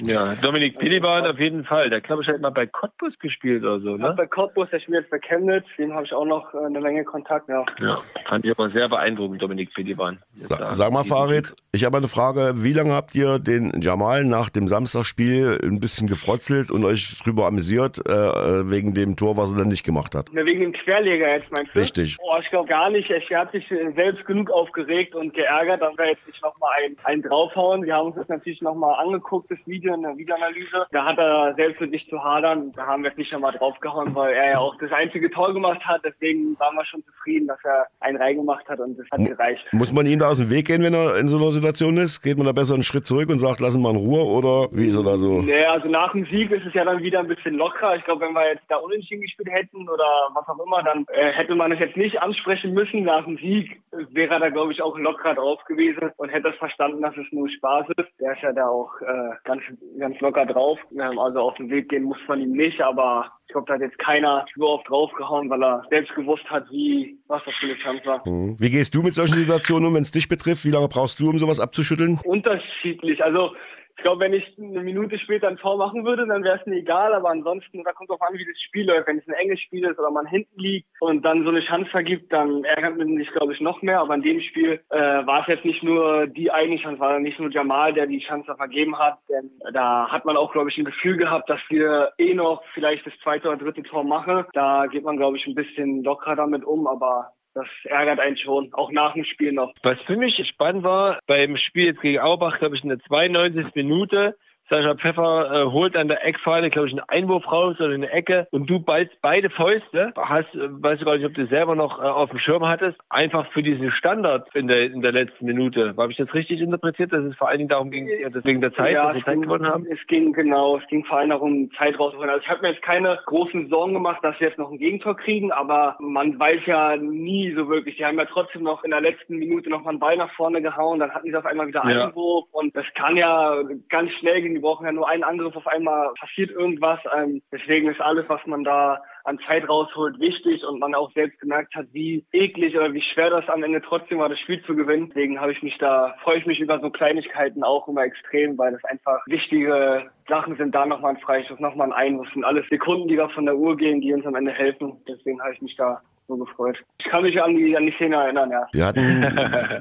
Ja, Dominik Pelivan auf jeden Fall. Der glaube ich hat mal bei Cottbus gespielt oder so, Hat ne? bei Cottbus, der spielt jetzt bei Chemnitz, dem habe ich auch noch äh, eine Menge Kontakt, ja. Ja, fand ich aber sehr beeindruckend, Dominik Pelivan. Sa sag mal, Farid, ich habe eine Frage. Wie lange habt ihr den Jamal nach dem Samstagspiel ein bisschen gefrotzelt und euch drüber amüsiert, äh, wegen dem Tor, was er dann nicht gemacht hat? Na, wegen dem Querleger jetzt meinst du? Richtig. Boah, ich glaube gar nicht. Er hat sich äh, selbst genug aufgeregt und geärgert, dass wir jetzt nicht nochmal einen, einen draufhauen. Wir haben uns das natürlich nochmal angeguckt, das Video in der Videoanalyse. Da hat er selbst mit sich zu hadern. Da haben wir jetzt nicht nochmal draufgehauen, weil er ja auch das einzige Tor gemacht hat. Deswegen waren wir schon zufrieden, dass er einen reingemacht hat und das hat gereicht. Muss man ihm da aus dem Weg gehen, wenn er in so einer Situation ist? Geht man da besser einen Schritt zurück und sagt, lass ihn mal in Ruhe oder wie ist er da so? Nee, also nach dem Sieg ist es ja dann wieder ein bisschen lockerer. Ich glaube, wenn wir jetzt da unentschieden gespielt hätten oder was auch immer, dann äh, hätte man es jetzt nicht ansprechen müssen. Nach dem Sieg wäre er da, glaube ich, auch lockerer drauf gewesen und hätte das verstanden, dass es nur Spaß ist. Der ist ja da auch äh, ganz, ganz locker drauf. Ähm, also auf den Weg gehen muss man ihm nicht, aber ich glaube, da hat jetzt keiner so oft draufgehauen, weil er selbst gewusst hat, wie, was das für eine Chance war. Mhm. Wie gehst du mit solchen Situationen um, wenn es dich betrifft? Wie lange brauchst du, um sowas abzuschütteln? unterschiedlich. Also ich glaube, wenn ich eine Minute später ein Tor machen würde, dann wäre es mir egal. Aber ansonsten, da kommt drauf an, wie das Spiel läuft. Wenn es ein enges Spiel ist oder man hinten liegt und dann so eine Chance vergibt, dann ärgert man sich, glaube ich, noch mehr. Aber in dem Spiel äh, war es jetzt nicht nur die eigene Chance, war nicht nur Jamal, der die Chance vergeben hat. Denn da hat man auch, glaube ich, ein Gefühl gehabt, dass wir eh noch vielleicht das zweite oder dritte Tor machen. Da geht man, glaube ich, ein bisschen lockerer damit um. Aber das ärgert einen schon, auch nach dem Spiel noch. Was für mich spannend war, beim Spiel jetzt gegen Aubach, glaube ich, in der 92. Minute, Sascha Pfeffer äh, holt an der Eckfahne, glaube ich, einen Einwurf raus oder eine Ecke und du ballst beide Fäuste, hast, äh, weißt du gar nicht, ob du selber noch äh, auf dem Schirm hattest, einfach für diesen Standard in der, in der letzten Minute. Habe ich das richtig interpretiert, dass es vor allen Dingen darum ging, wegen der Zeit, ja, dass wir Zeit ging, gewonnen haben? es ging genau, es ging vor allem darum, Zeit rauszuholen. Also ich habe mir jetzt keine großen Sorgen gemacht, dass wir jetzt noch ein Gegentor kriegen, aber man weiß ja nie so wirklich. Die haben ja trotzdem noch in der letzten Minute noch mal einen Ball nach vorne gehauen, dann hatten sie auf einmal wieder Ja. Einwurf und das kann ja ganz schnell gehen. Die brauchen ja nur einen Angriff, auf einmal passiert irgendwas. Ähm, deswegen ist alles, was man da an Zeit rausholt, wichtig und man auch selbst gemerkt hat, wie eklig oder wie schwer das am Ende trotzdem war, das Spiel zu gewinnen. Deswegen habe ich mich da, freue ich mich über so Kleinigkeiten auch immer extrem, weil das einfach wichtige Sachen sind, da nochmal ein Freistoß, nochmal ein Einwurf, sind alles Sekunden, die da von der Uhr gehen, die uns am Ende helfen. Deswegen habe ich mich da so gefreut. Ich kann mich an die, an die Szene erinnern, ja. Wir hatten,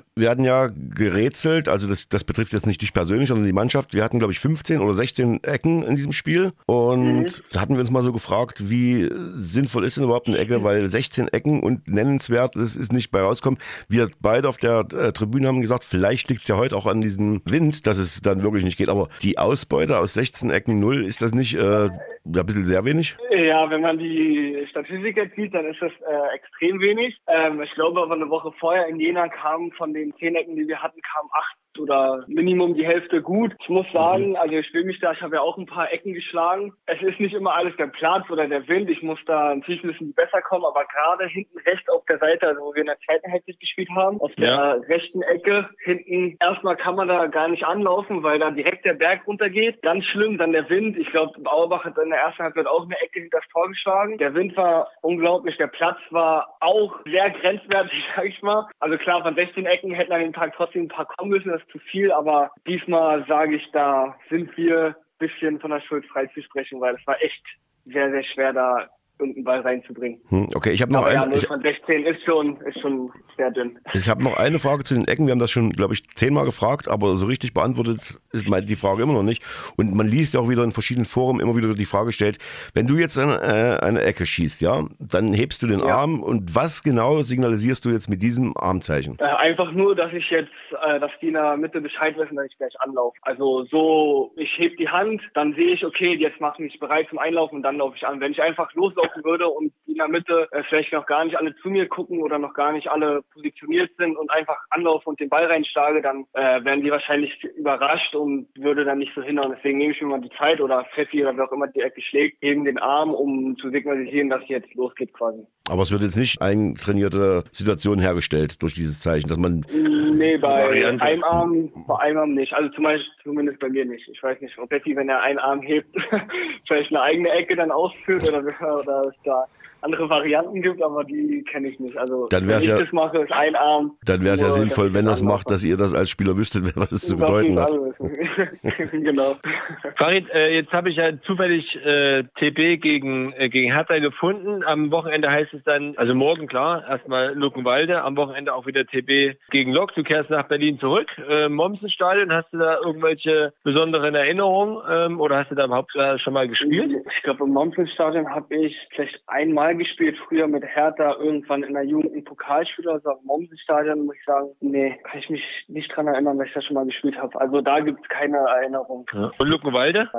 wir hatten ja gerätselt, also das, das betrifft jetzt nicht dich persönlich, sondern die Mannschaft. Wir hatten, glaube ich, 15 oder 16 Ecken in diesem Spiel. Und mhm. da hatten wir uns mal so gefragt, wie sinnvoll ist denn überhaupt eine Ecke, weil 16 Ecken und nennenswert, das ist nicht bei rauskommen. Wir beide auf der äh, Tribüne haben gesagt, vielleicht liegt es ja heute auch an diesem Wind, dass es dann wirklich nicht geht. Aber die Ausbeute aus 16 Ecken null, ist das nicht äh, ein bisschen sehr wenig? Ja, wenn man die Statistik jetzt sieht, dann ist das äh, extrem wenig. Ähm, ich glaube aber eine Woche vorher in Jena kamen von den zehn Ecken, die wir hatten, kamen acht oder Minimum die Hälfte gut. Ich muss sagen, mhm. also ich will mich da, ich habe ja auch ein paar Ecken geschlagen. Es ist nicht immer alles der Platz oder der Wind. Ich muss da natürlich müssen die besser kommen, aber gerade hinten rechts auf der Seite, also wo wir in der zweiten Hälfte gespielt haben, auf der ja. rechten Ecke hinten, erstmal kann man da gar nicht anlaufen, weil da direkt der Berg runtergeht. Ganz schlimm, dann der Wind. Ich glaube, Auerbach hat in der ersten Halbzeit auch eine Ecke hinter das Tor geschlagen. Der Wind war unglaublich, der Platz war auch sehr grenzwertig, sag ich mal. Also klar, von 16 Ecken hätten an dem Tag trotzdem ein paar kommen müssen, das zu viel, aber diesmal sage ich, da sind wir ein bisschen von der Schuld frei zu sprechen, weil es war echt sehr, sehr schwer, da irgendeinen Ball reinzubringen. Hm, okay, ich habe noch eine. Ja, 0 von 16 ist schon, ist schon sehr dünn. Ich habe noch eine Frage zu den Ecken. Wir haben das schon, glaube ich, zehnmal gefragt, aber so richtig beantwortet ist die Frage immer noch nicht. Und man liest ja auch wieder in verschiedenen Foren immer wieder die Frage stellt, wenn du jetzt eine, äh, eine Ecke schießt, ja, dann hebst du den ja. Arm und was genau signalisierst du jetzt mit diesem Armzeichen? Äh, einfach nur, dass ich jetzt, äh, dass die in der Mitte Bescheid wissen, dass ich gleich anlaufe. Also so, ich heb die Hand, dann sehe ich, okay, jetzt mache ich mich bereit zum Einlaufen und dann laufe ich an. Wenn ich einfach loslaufen würde und in der Mitte äh, vielleicht noch gar nicht alle zu mir gucken oder noch gar nicht alle positioniert sind und einfach anlaufe und den Ball reinschlage, dann äh, werden die wahrscheinlich überrascht und würde dann nicht so hindern. Deswegen nehme ich mir mal die Zeit oder Pfeffi oder wer auch immer die Ecke schlägt, eben den Arm, um zu signalisieren, dass jetzt losgeht quasi. Aber es wird jetzt nicht eintrainierte Situation hergestellt durch dieses Zeichen, dass man. Nee, bei einem Arm, bei einem Arm nicht. Also zum Beispiel, zumindest bei mir nicht. Ich weiß nicht, ob Betty, wenn er einen Arm hebt, vielleicht eine eigene Ecke dann ausführt oder, oder es da andere Varianten gibt, aber die kenne ich nicht. Also dann wenn ich ja, das mache, ist ein Arm. Dann wäre es ja sinnvoll, wenn das macht, dass ihr das als Spieler wüsstet, was es zu bedeuten hat. genau. Farid, äh, jetzt habe ich ja zufällig äh, TB gegen, äh, gegen Hertha gefunden. Am Wochenende heißt es dann, also morgen klar, erstmal Luckenwalde, am Wochenende auch wieder TB gegen Lok. Du kehrst nach Berlin zurück. Äh, Mommsenstadion, hast du da irgendwelche besonderen Erinnerungen ähm, oder hast du da überhaupt äh, schon mal gespielt? Ich glaube, im Mommsenstadion habe ich vielleicht einmal gespielt, früher mit Hertha, irgendwann in der Jugend ein Pokalspiel, also am Mommsenstadion, muss ich sagen, nee, kann ich mich nicht dran erinnern, dass ich das schon mal gespielt habe. Also da gibt es keine Erinnerung. Ja. Und Luckenwalde?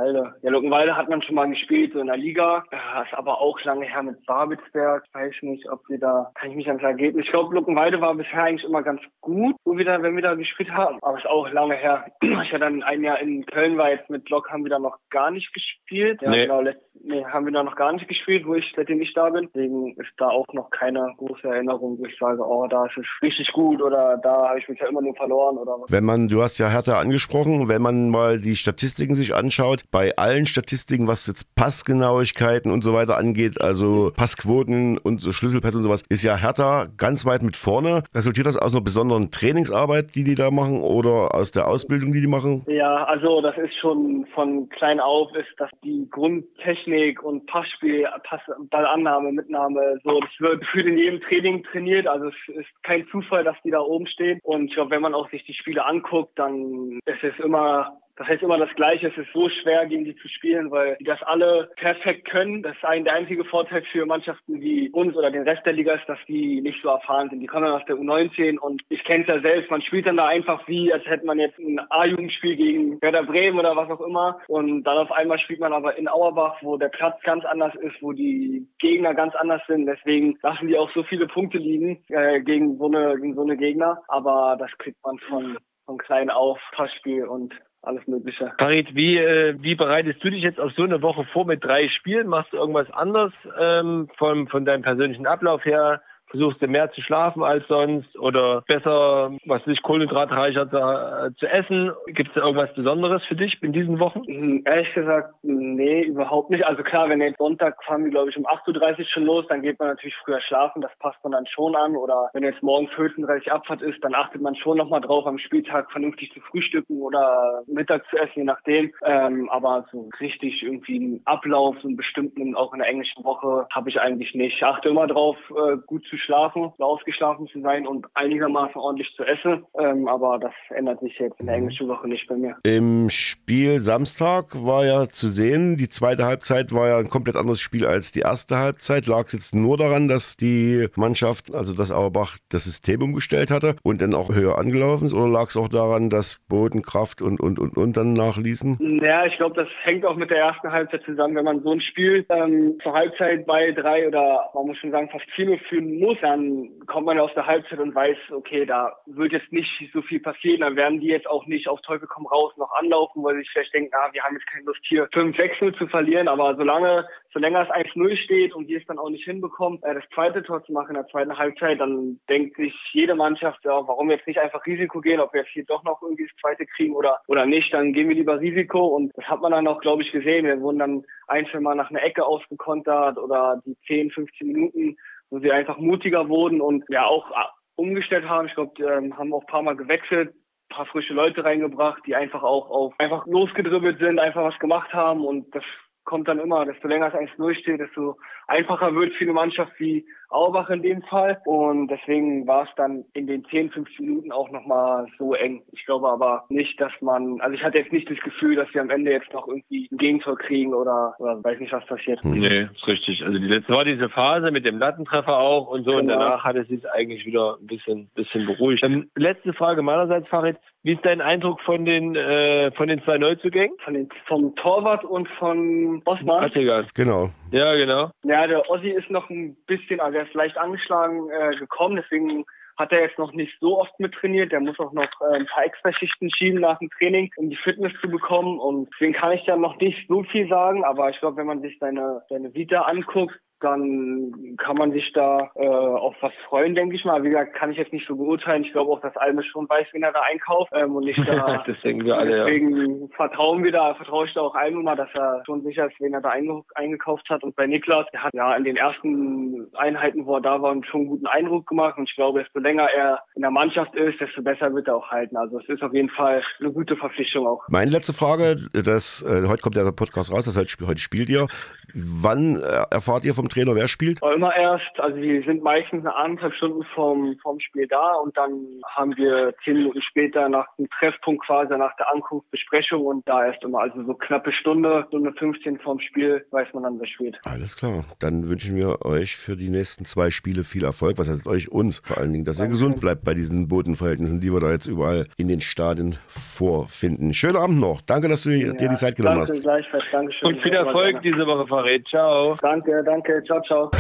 Ja, Luckenwalde hat man schon mal gespielt, so in der Liga. Das ist aber auch lange her mit Babelsberg. Weiß nicht, ob wir da, kann ich mich ans Ergebnis. Ich glaube, Luckenwalde war bisher eigentlich immer ganz gut, wo wir da, wenn wir da gespielt haben. Aber es ist auch lange her. Ich ja dann ein Jahr in Köln war jetzt mit Lok, haben wir da noch gar nicht gespielt. Ja, nee. genau, nee, haben wir da noch gar nicht gespielt, wo ich, seitdem ich da bin. Deswegen ist da auch noch keine große Erinnerung, wo ich sage, oh, da ist es richtig gut oder da habe ich mich ja immer nur verloren oder was. Wenn man, du hast ja Hertha angesprochen, wenn man mal die Statistiken sich anschaut, bei allen Statistiken, was jetzt Passgenauigkeiten und so weiter angeht, also Passquoten und so Schlüsselpässe und sowas, ist ja Hertha ganz weit mit vorne. Resultiert das aus einer besonderen Trainingsarbeit, die die da machen oder aus der Ausbildung, die die machen? Ja, also das ist schon von klein auf, ist das die Grundtechnik und Passspiel, Pass, Ballannahme Mitnahme. So, das wird für in jedem Training trainiert. Also es ist kein Zufall, dass die da oben stehen. Und ich glaube, wenn man auch sich die Spiele anguckt, dann ist es immer das heißt immer das Gleiche, es ist so schwer, gegen die zu spielen, weil die das alle perfekt können. Das ist ein, der einzige Vorteil für Mannschaften wie uns oder den Rest der Liga ist, dass die nicht so erfahren sind. Die kommen dann aus der U19 und ich kenne es ja selbst, man spielt dann da einfach wie, als hätte man jetzt ein A-Jugendspiel gegen Werder Bremen oder was auch immer. Und dann auf einmal spielt man aber in Auerbach, wo der Platz ganz anders ist, wo die Gegner ganz anders sind. Deswegen lassen die auch so viele Punkte liegen äh, gegen, so eine, gegen so eine Gegner. Aber das kriegt man von von klein auf, Passspiel und alles Mögliche. Farid, wie, äh, wie bereitest du dich jetzt auf so eine Woche vor mit drei Spielen? Machst du irgendwas anderes ähm, von, von deinem persönlichen Ablauf her? Versuchst du mehr zu schlafen als sonst oder besser, was nicht kohlenhydratreicher zu, äh, zu essen? Gibt es da irgendwas Besonderes für dich in diesen Wochen? Hm, Ehrlich gesagt, nee, überhaupt nicht. Also klar, wenn jetzt Sonntag fahren wir, glaube ich, um 8.30 Uhr schon los, dann geht man natürlich früher schlafen, das passt man dann schon an. Oder wenn jetzt morgen 14.30 Uhr Abfahrt ist, dann achtet man schon nochmal drauf, am Spieltag vernünftig zu frühstücken oder Mittag zu essen, je nachdem. Ähm, aber so richtig irgendwie einen Ablauf, einen bestimmten, auch in der englischen Woche, habe ich eigentlich nicht. Ich achte immer drauf, äh, gut zu schlafen, ausgeschlafen zu sein und einigermaßen ordentlich zu essen. Ähm, aber das ändert sich jetzt in der englischen Woche nicht bei mir. Im Spiel Samstag war ja zu sehen, die zweite Halbzeit war ja ein komplett anderes Spiel als die erste Halbzeit. Lag es jetzt nur daran, dass die Mannschaft, also das Auerbach, das System umgestellt hatte und dann auch höher angelaufen ist? Oder lag es auch daran, dass Bodenkraft und, und, und, und dann nachließen? Ja, ich glaube, das hängt auch mit der ersten Halbzeit zusammen. Wenn man so ein Spiel ähm, zur Halbzeit bei drei oder man muss schon sagen fast vier führen muss, dann kommt man aus der Halbzeit und weiß, okay, da wird jetzt nicht so viel passieren. Dann werden die jetzt auch nicht auf Teufel komm raus noch anlaufen, weil sie sich vielleicht denken, ah, wir haben jetzt keine Lust hier 5-6 zu verlieren. Aber solange, solange es 1-0 steht und wir es dann auch nicht hinbekommen, äh, das zweite Tor zu machen in der zweiten Halbzeit, dann denkt sich jede Mannschaft, ja, warum jetzt nicht einfach Risiko gehen, ob wir jetzt hier doch noch irgendwie das zweite kriegen oder, oder nicht, dann gehen wir lieber Risiko. Und das hat man dann auch, glaube ich, gesehen. Wir wurden dann ein, zwei Mal nach einer Ecke ausgekontert oder die 10, 15 Minuten, wo sie einfach mutiger wurden und ja auch äh, umgestellt haben. Ich glaube, ähm, haben auch ein paar Mal gewechselt, ein paar frische Leute reingebracht, die einfach auch auf einfach losgedribbelt sind, einfach was gemacht haben und das kommt dann immer, desto länger es 1-0 steht, desto einfacher wird für eine Mannschaft wie Aubach in dem Fall. Und deswegen war es dann in den 10, 15 Minuten auch nochmal so eng. Ich glaube aber nicht, dass man, also ich hatte jetzt nicht das Gefühl, dass wir am Ende jetzt noch irgendwie ein Gegentor kriegen oder, oder weiß nicht, was passiert. Nee, ist richtig. Also die letzte war diese Phase mit dem Lattentreffer auch und so. Und Genau. danach hat es sich eigentlich wieder ein bisschen, bisschen beruhigt. Ähm, letzte Frage meinerseits, Farid. Wie ist dein Eindruck von den, äh, von den zwei Neuzugängen? Von den, vom Torwart und von Osman. Attigas. Genau. Ja, genau. Ja, der Ossi ist noch ein bisschen, also er ist leicht angeschlagen äh, gekommen, deswegen hat er jetzt noch nicht so oft mit trainiert. Der muss auch noch äh, ein paar Extraschichten schieben nach dem Training, um die Fitness zu bekommen. Und deswegen kann ich da noch nicht so viel sagen. Aber ich glaube, wenn man sich seine, seine Vita anguckt, dann kann man sich da äh, auf was freuen, denke ich mal. Wie gesagt, kann ich jetzt nicht so beurteilen. Ich glaube auch, dass Alme schon weiß, wen er da einkauft ähm, und nicht da. das denken wir alle, ja. Deswegen vertrauen wir da, vertraue ich da auch Alme mal, dass er schon sicher ist, wen er da einge eingekauft hat. Und bei Niklas, der hat ja in den ersten Einheiten, wo er da war, schon einen guten Eindruck gemacht. Und ich glaube, desto länger er in der Mannschaft ist, desto besser wird er auch halten. Also es ist auf jeden Fall eine gute Verpflichtung auch. Meine letzte Frage, das, äh, heute kommt der Podcast raus, das heißt, heute spielt ihr. Wann äh, erfahrt ihr vom Trainer, wer spielt? Immer erst, also wir sind meistens eine anderthalb Stunden vom, vom Spiel da und dann haben wir zehn Minuten später nach dem Treffpunkt quasi, nach der Ankunft Besprechung und da erst immer, also so knappe Stunde, Stunde 15 vorm Spiel, weiß man dann, wer spielt. Alles klar. Dann wünschen wir euch für die nächsten zwei Spiele viel Erfolg. Was heißt euch? Uns vor allen Dingen, dass ihr gesund bleibt bei diesen Bodenverhältnissen, die wir da jetzt überall in den Stadien vorfinden. Schönen Abend noch. Danke, dass du dir die Zeit genommen danke, hast. gleichfalls, Dankeschön. Und viel Erfolg diese Woche, Farid. Ciao. Danke, danke, ciao, ciao.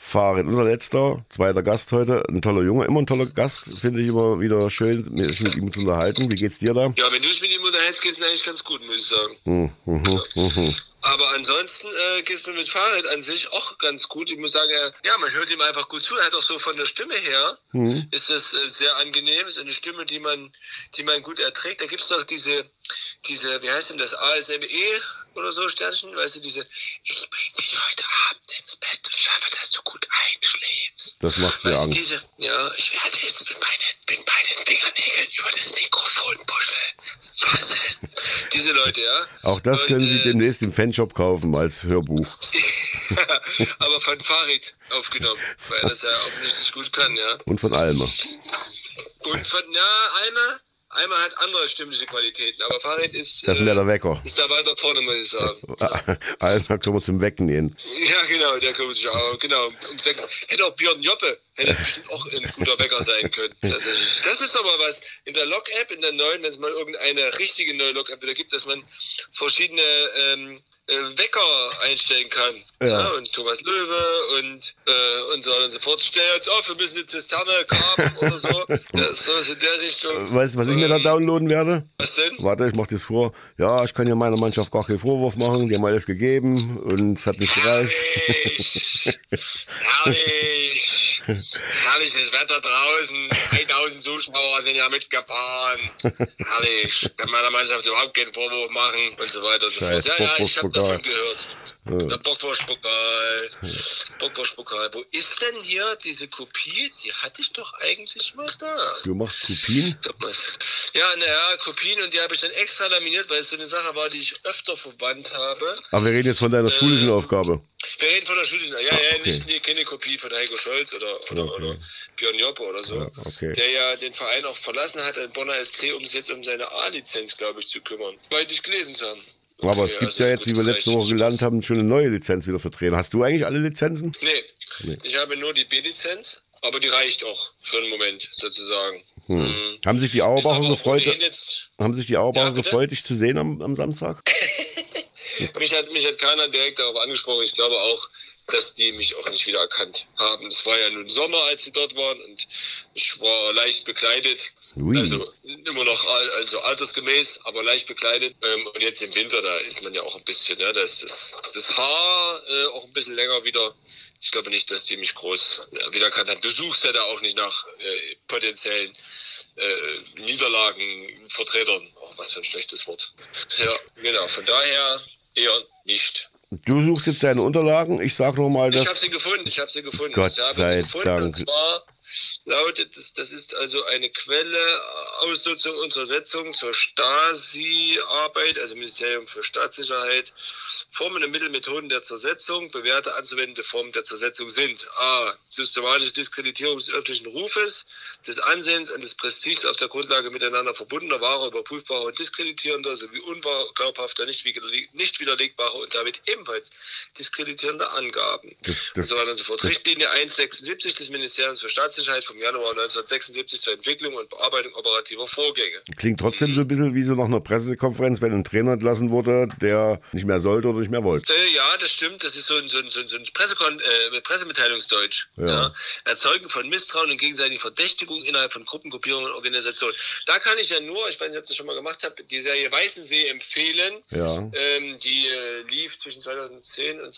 Farid, unser letzter, zweiter Gast heute, ein toller Junge, immer ein toller Gast, finde ich immer wieder schön, mich mit ihm zu unterhalten. Wie geht's dir da? Ja, wenn du es mit ihm unterhältst, geht's mir eigentlich ganz gut, muss ich sagen. Hm, mhm, mhm. Aber ansonsten äh, geht's mir mit Fahrrad an sich auch ganz gut. Ich muss sagen, ja, man hört ihm einfach gut zu. Er hat auch so von der Stimme her, Mhm. ist das äh, sehr angenehm. Ist eine Stimme, die man, die man gut erträgt. Da gibt's doch diese, diese, wie heißt denn das, ASME oder so, Sternchen, weißt du, diese, ich bring dich heute Abend ins Bett und schaffe, dass du gut einschläfst. Das macht mir Weißt Angst. diese, ja, ich werde jetzt mit meinen, mit meinen Fingernägeln über das Mikrofon puscheln. Faseln. Diese Leute, ja. Auch das Und, können Sie äh, demnächst im Fanshop kaufen als Hörbuch. aber von Farid aufgenommen, weil er das ja offensichtlich gut kann, ja. Und von Alma. Und von, ja, Alma, Alma hat andere stimmliche Qualitäten, aber Farid ist, Das ist mehr äh, der Wecker. ist da weiter vorne, muss ich sagen. Alma können wir zum Wecken nehmen. Ja, genau, der kümmert sich auch, genau. ums Wecken. Hätte auch Björn Joppe, hätte bestimmt auch ein guter Wecker sein können. tatsächlich. Das ist doch mal was. In der Log-App, in der neuen, wenn es mal irgendeine richtige neue Log-App wieder gibt, dass man verschiedene ähm, äh, Wecker einstellen kann. Ja. Ja. und Thomas Löwe und, äh, und so weiter und so fort. Stell jetzt auf, wir müssen eine Zisterne graben oder so. Ja, so ist in der Richtung. Weißt du, was ich mir da Ähm, downloaden werde? Was denn? Warte, ich mach das vor. Ja, ich kann ja meiner Mannschaft gar keinen Vorwurf machen. Die haben alles gegeben und es hat nicht gereicht. Herrlich! Herrlich! Herrliches Wetter draußen. 3000 Zuschauer sind ja mitgefahren. Herrlich. Kann meiner Mannschaft überhaupt keinen Vorwurf machen und so weiter und so fort. Ja, ja, ich habe Bockwurstpokal. Davon gehört. Der Bockwurstpokal. Bockwurstpokal. Wo ist denn hier diese Kopie? Die hatte ich doch eigentlich mal da. Du machst Kopien? Ja, naja, Kopien und die habe ich dann extra laminiert, weil es so eine Sache war, die ich öfter verwandt habe. Aber wir reden jetzt von deiner schulischen Aufgabe. Wir reden von der schulischen, ja, ja, okay. nicht, nee, keine Kopie von Heiko Scholz oder, oder, Okay. oder Björn Joppe oder so, Ja, okay. der ja den Verein auch verlassen hat, den Bonner SC, um sich jetzt um seine A-Lizenz, glaube ich, zu kümmern. Weil die gelesen haben. Aber es gibt ja jetzt, wie wir letzte Woche gelernt haben, schon eine neue Lizenz wieder für Trainer. Hast du eigentlich alle Lizenzen? Nee, Nee. ich habe nur die B-Lizenz, aber die reicht auch für den Moment, sozusagen. Mhm. Haben sich die Auerbacher gefreut? Haben sich die Auerbacher Ja, gefreut, dich zu sehen am, am Samstag? Mich hat, mich hat keiner direkt darauf angesprochen. Ich glaube auch, dass die mich auch nicht wieder erkannt haben. Es war ja nun Sommer, als sie dort waren und ich war leicht bekleidet. Ui. Also immer noch al- also altersgemäß, aber leicht bekleidet. Ähm, und jetzt im Winter, da ist man ja auch ein bisschen, ja, da ist das, das Haar äh, auch ein bisschen länger wieder. Ich glaube nicht, dass die mich groß wiedererkannt haben. Du suchst ja da auch nicht nach äh, potenziellen äh, Niederlagenvertretern. Auch was für ein schlechtes Wort. Ja, genau. Von daher eher nicht. Du suchst jetzt deine Unterlagen. Ich sag noch mal, Ich habe dass sie gefunden, ich habe sie gefunden. Gott ich habe sei sie gefunden, Dank. Und zwar lautet das ist also eine Quelle, äh, Ausnutzung unserer Setzung zur Stasi-Arbeit, also Ministerium für Staatssicherheit. Formen und Mittel, Methoden der Zersetzung, bewährte anzuwendende Formen der Zersetzung sind a. systematische Diskreditierung des öffentlichen Rufes, des Ansehens und des Prestiges auf der Grundlage miteinander verbundener, wahrer, überprüfbarer und diskreditierender sowie unglaubhafter, nicht widerleg- nicht widerlegbarer und damit ebenfalls diskreditierender Angaben das, und das, so weiter und so fort. Richtlinie 176 des Ministeriums für Staatssicherheit vom Januar 1976 zur Entwicklung und Bearbeitung operativer Vorgänge. klingt trotzdem so ein bisschen wie so nach einer Pressekonferenz, wenn ein Trainer entlassen wurde, der nicht mehr sollte oder nicht mehr wollte. Äh, ja, das stimmt. Das ist so ein, so ein, so ein, so ein Pressekon äh, Pressemitteilungsdeutsch. Ja. Ja. Erzeugen von Misstrauen und gegenseitigen Verdächtigung innerhalb von Gruppengruppierungen und Organisationen. Da kann ich ja nur, ich weiß nicht, ob ich das schon mal gemacht habe, die Serie Weißensee empfehlen. Ja. Ähm, die äh, lief zwischen 2010 und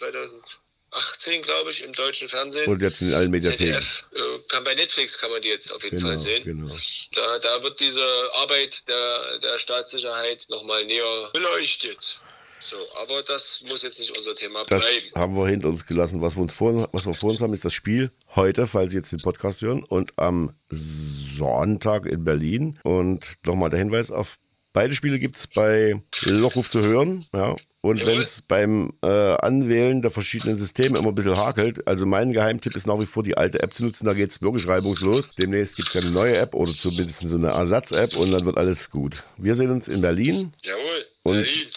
2018, glaube ich, im deutschen Fernsehen. Und jetzt in allen Mediatheken. ZDF. Äh, kann bei Netflix kann man die jetzt auf jeden Genau, Fall sehen. genau. Da, da wird diese Arbeit der, der Staatssicherheit nochmal näher beleuchtet. So, aber das muss jetzt nicht unser Thema Das bleiben. haben wir hinter uns gelassen. Was wir, uns vor, was wir vor uns haben, ist das Spiel heute, falls Sie jetzt den Podcast hören, und am Sonntag in Berlin. Und nochmal der Hinweis auf beide Spiele gibt es bei Lochruf zu hören. Ja. Und wenn es beim äh, Anwählen der verschiedenen Systeme immer ein bisschen hakelt, also mein Geheimtipp ist nach wie vor die alte App zu nutzen, da geht es wirklich reibungslos. Demnächst gibt es ja eine neue App oder zumindest so eine Ersatz-App und dann wird alles gut. Wir sehen uns in Berlin Jawohl, Und- Berlin.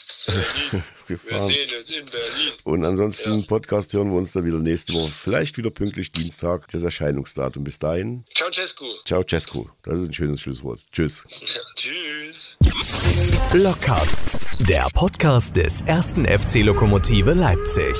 Wir Wir sehen uns in Berlin. Und ansonsten Ja. Podcast hören wir uns dann wieder nächste Woche. Vielleicht wieder pünktlich Dienstag, das Erscheinungsdatum. Bis dahin, Ciao, Cescu. ciao, Cesco. Das ist ein schönes Schlusswort. Tschüss. Tschüss. Blockcast, der Podcast des ersten FC Lokomotive Leipzig.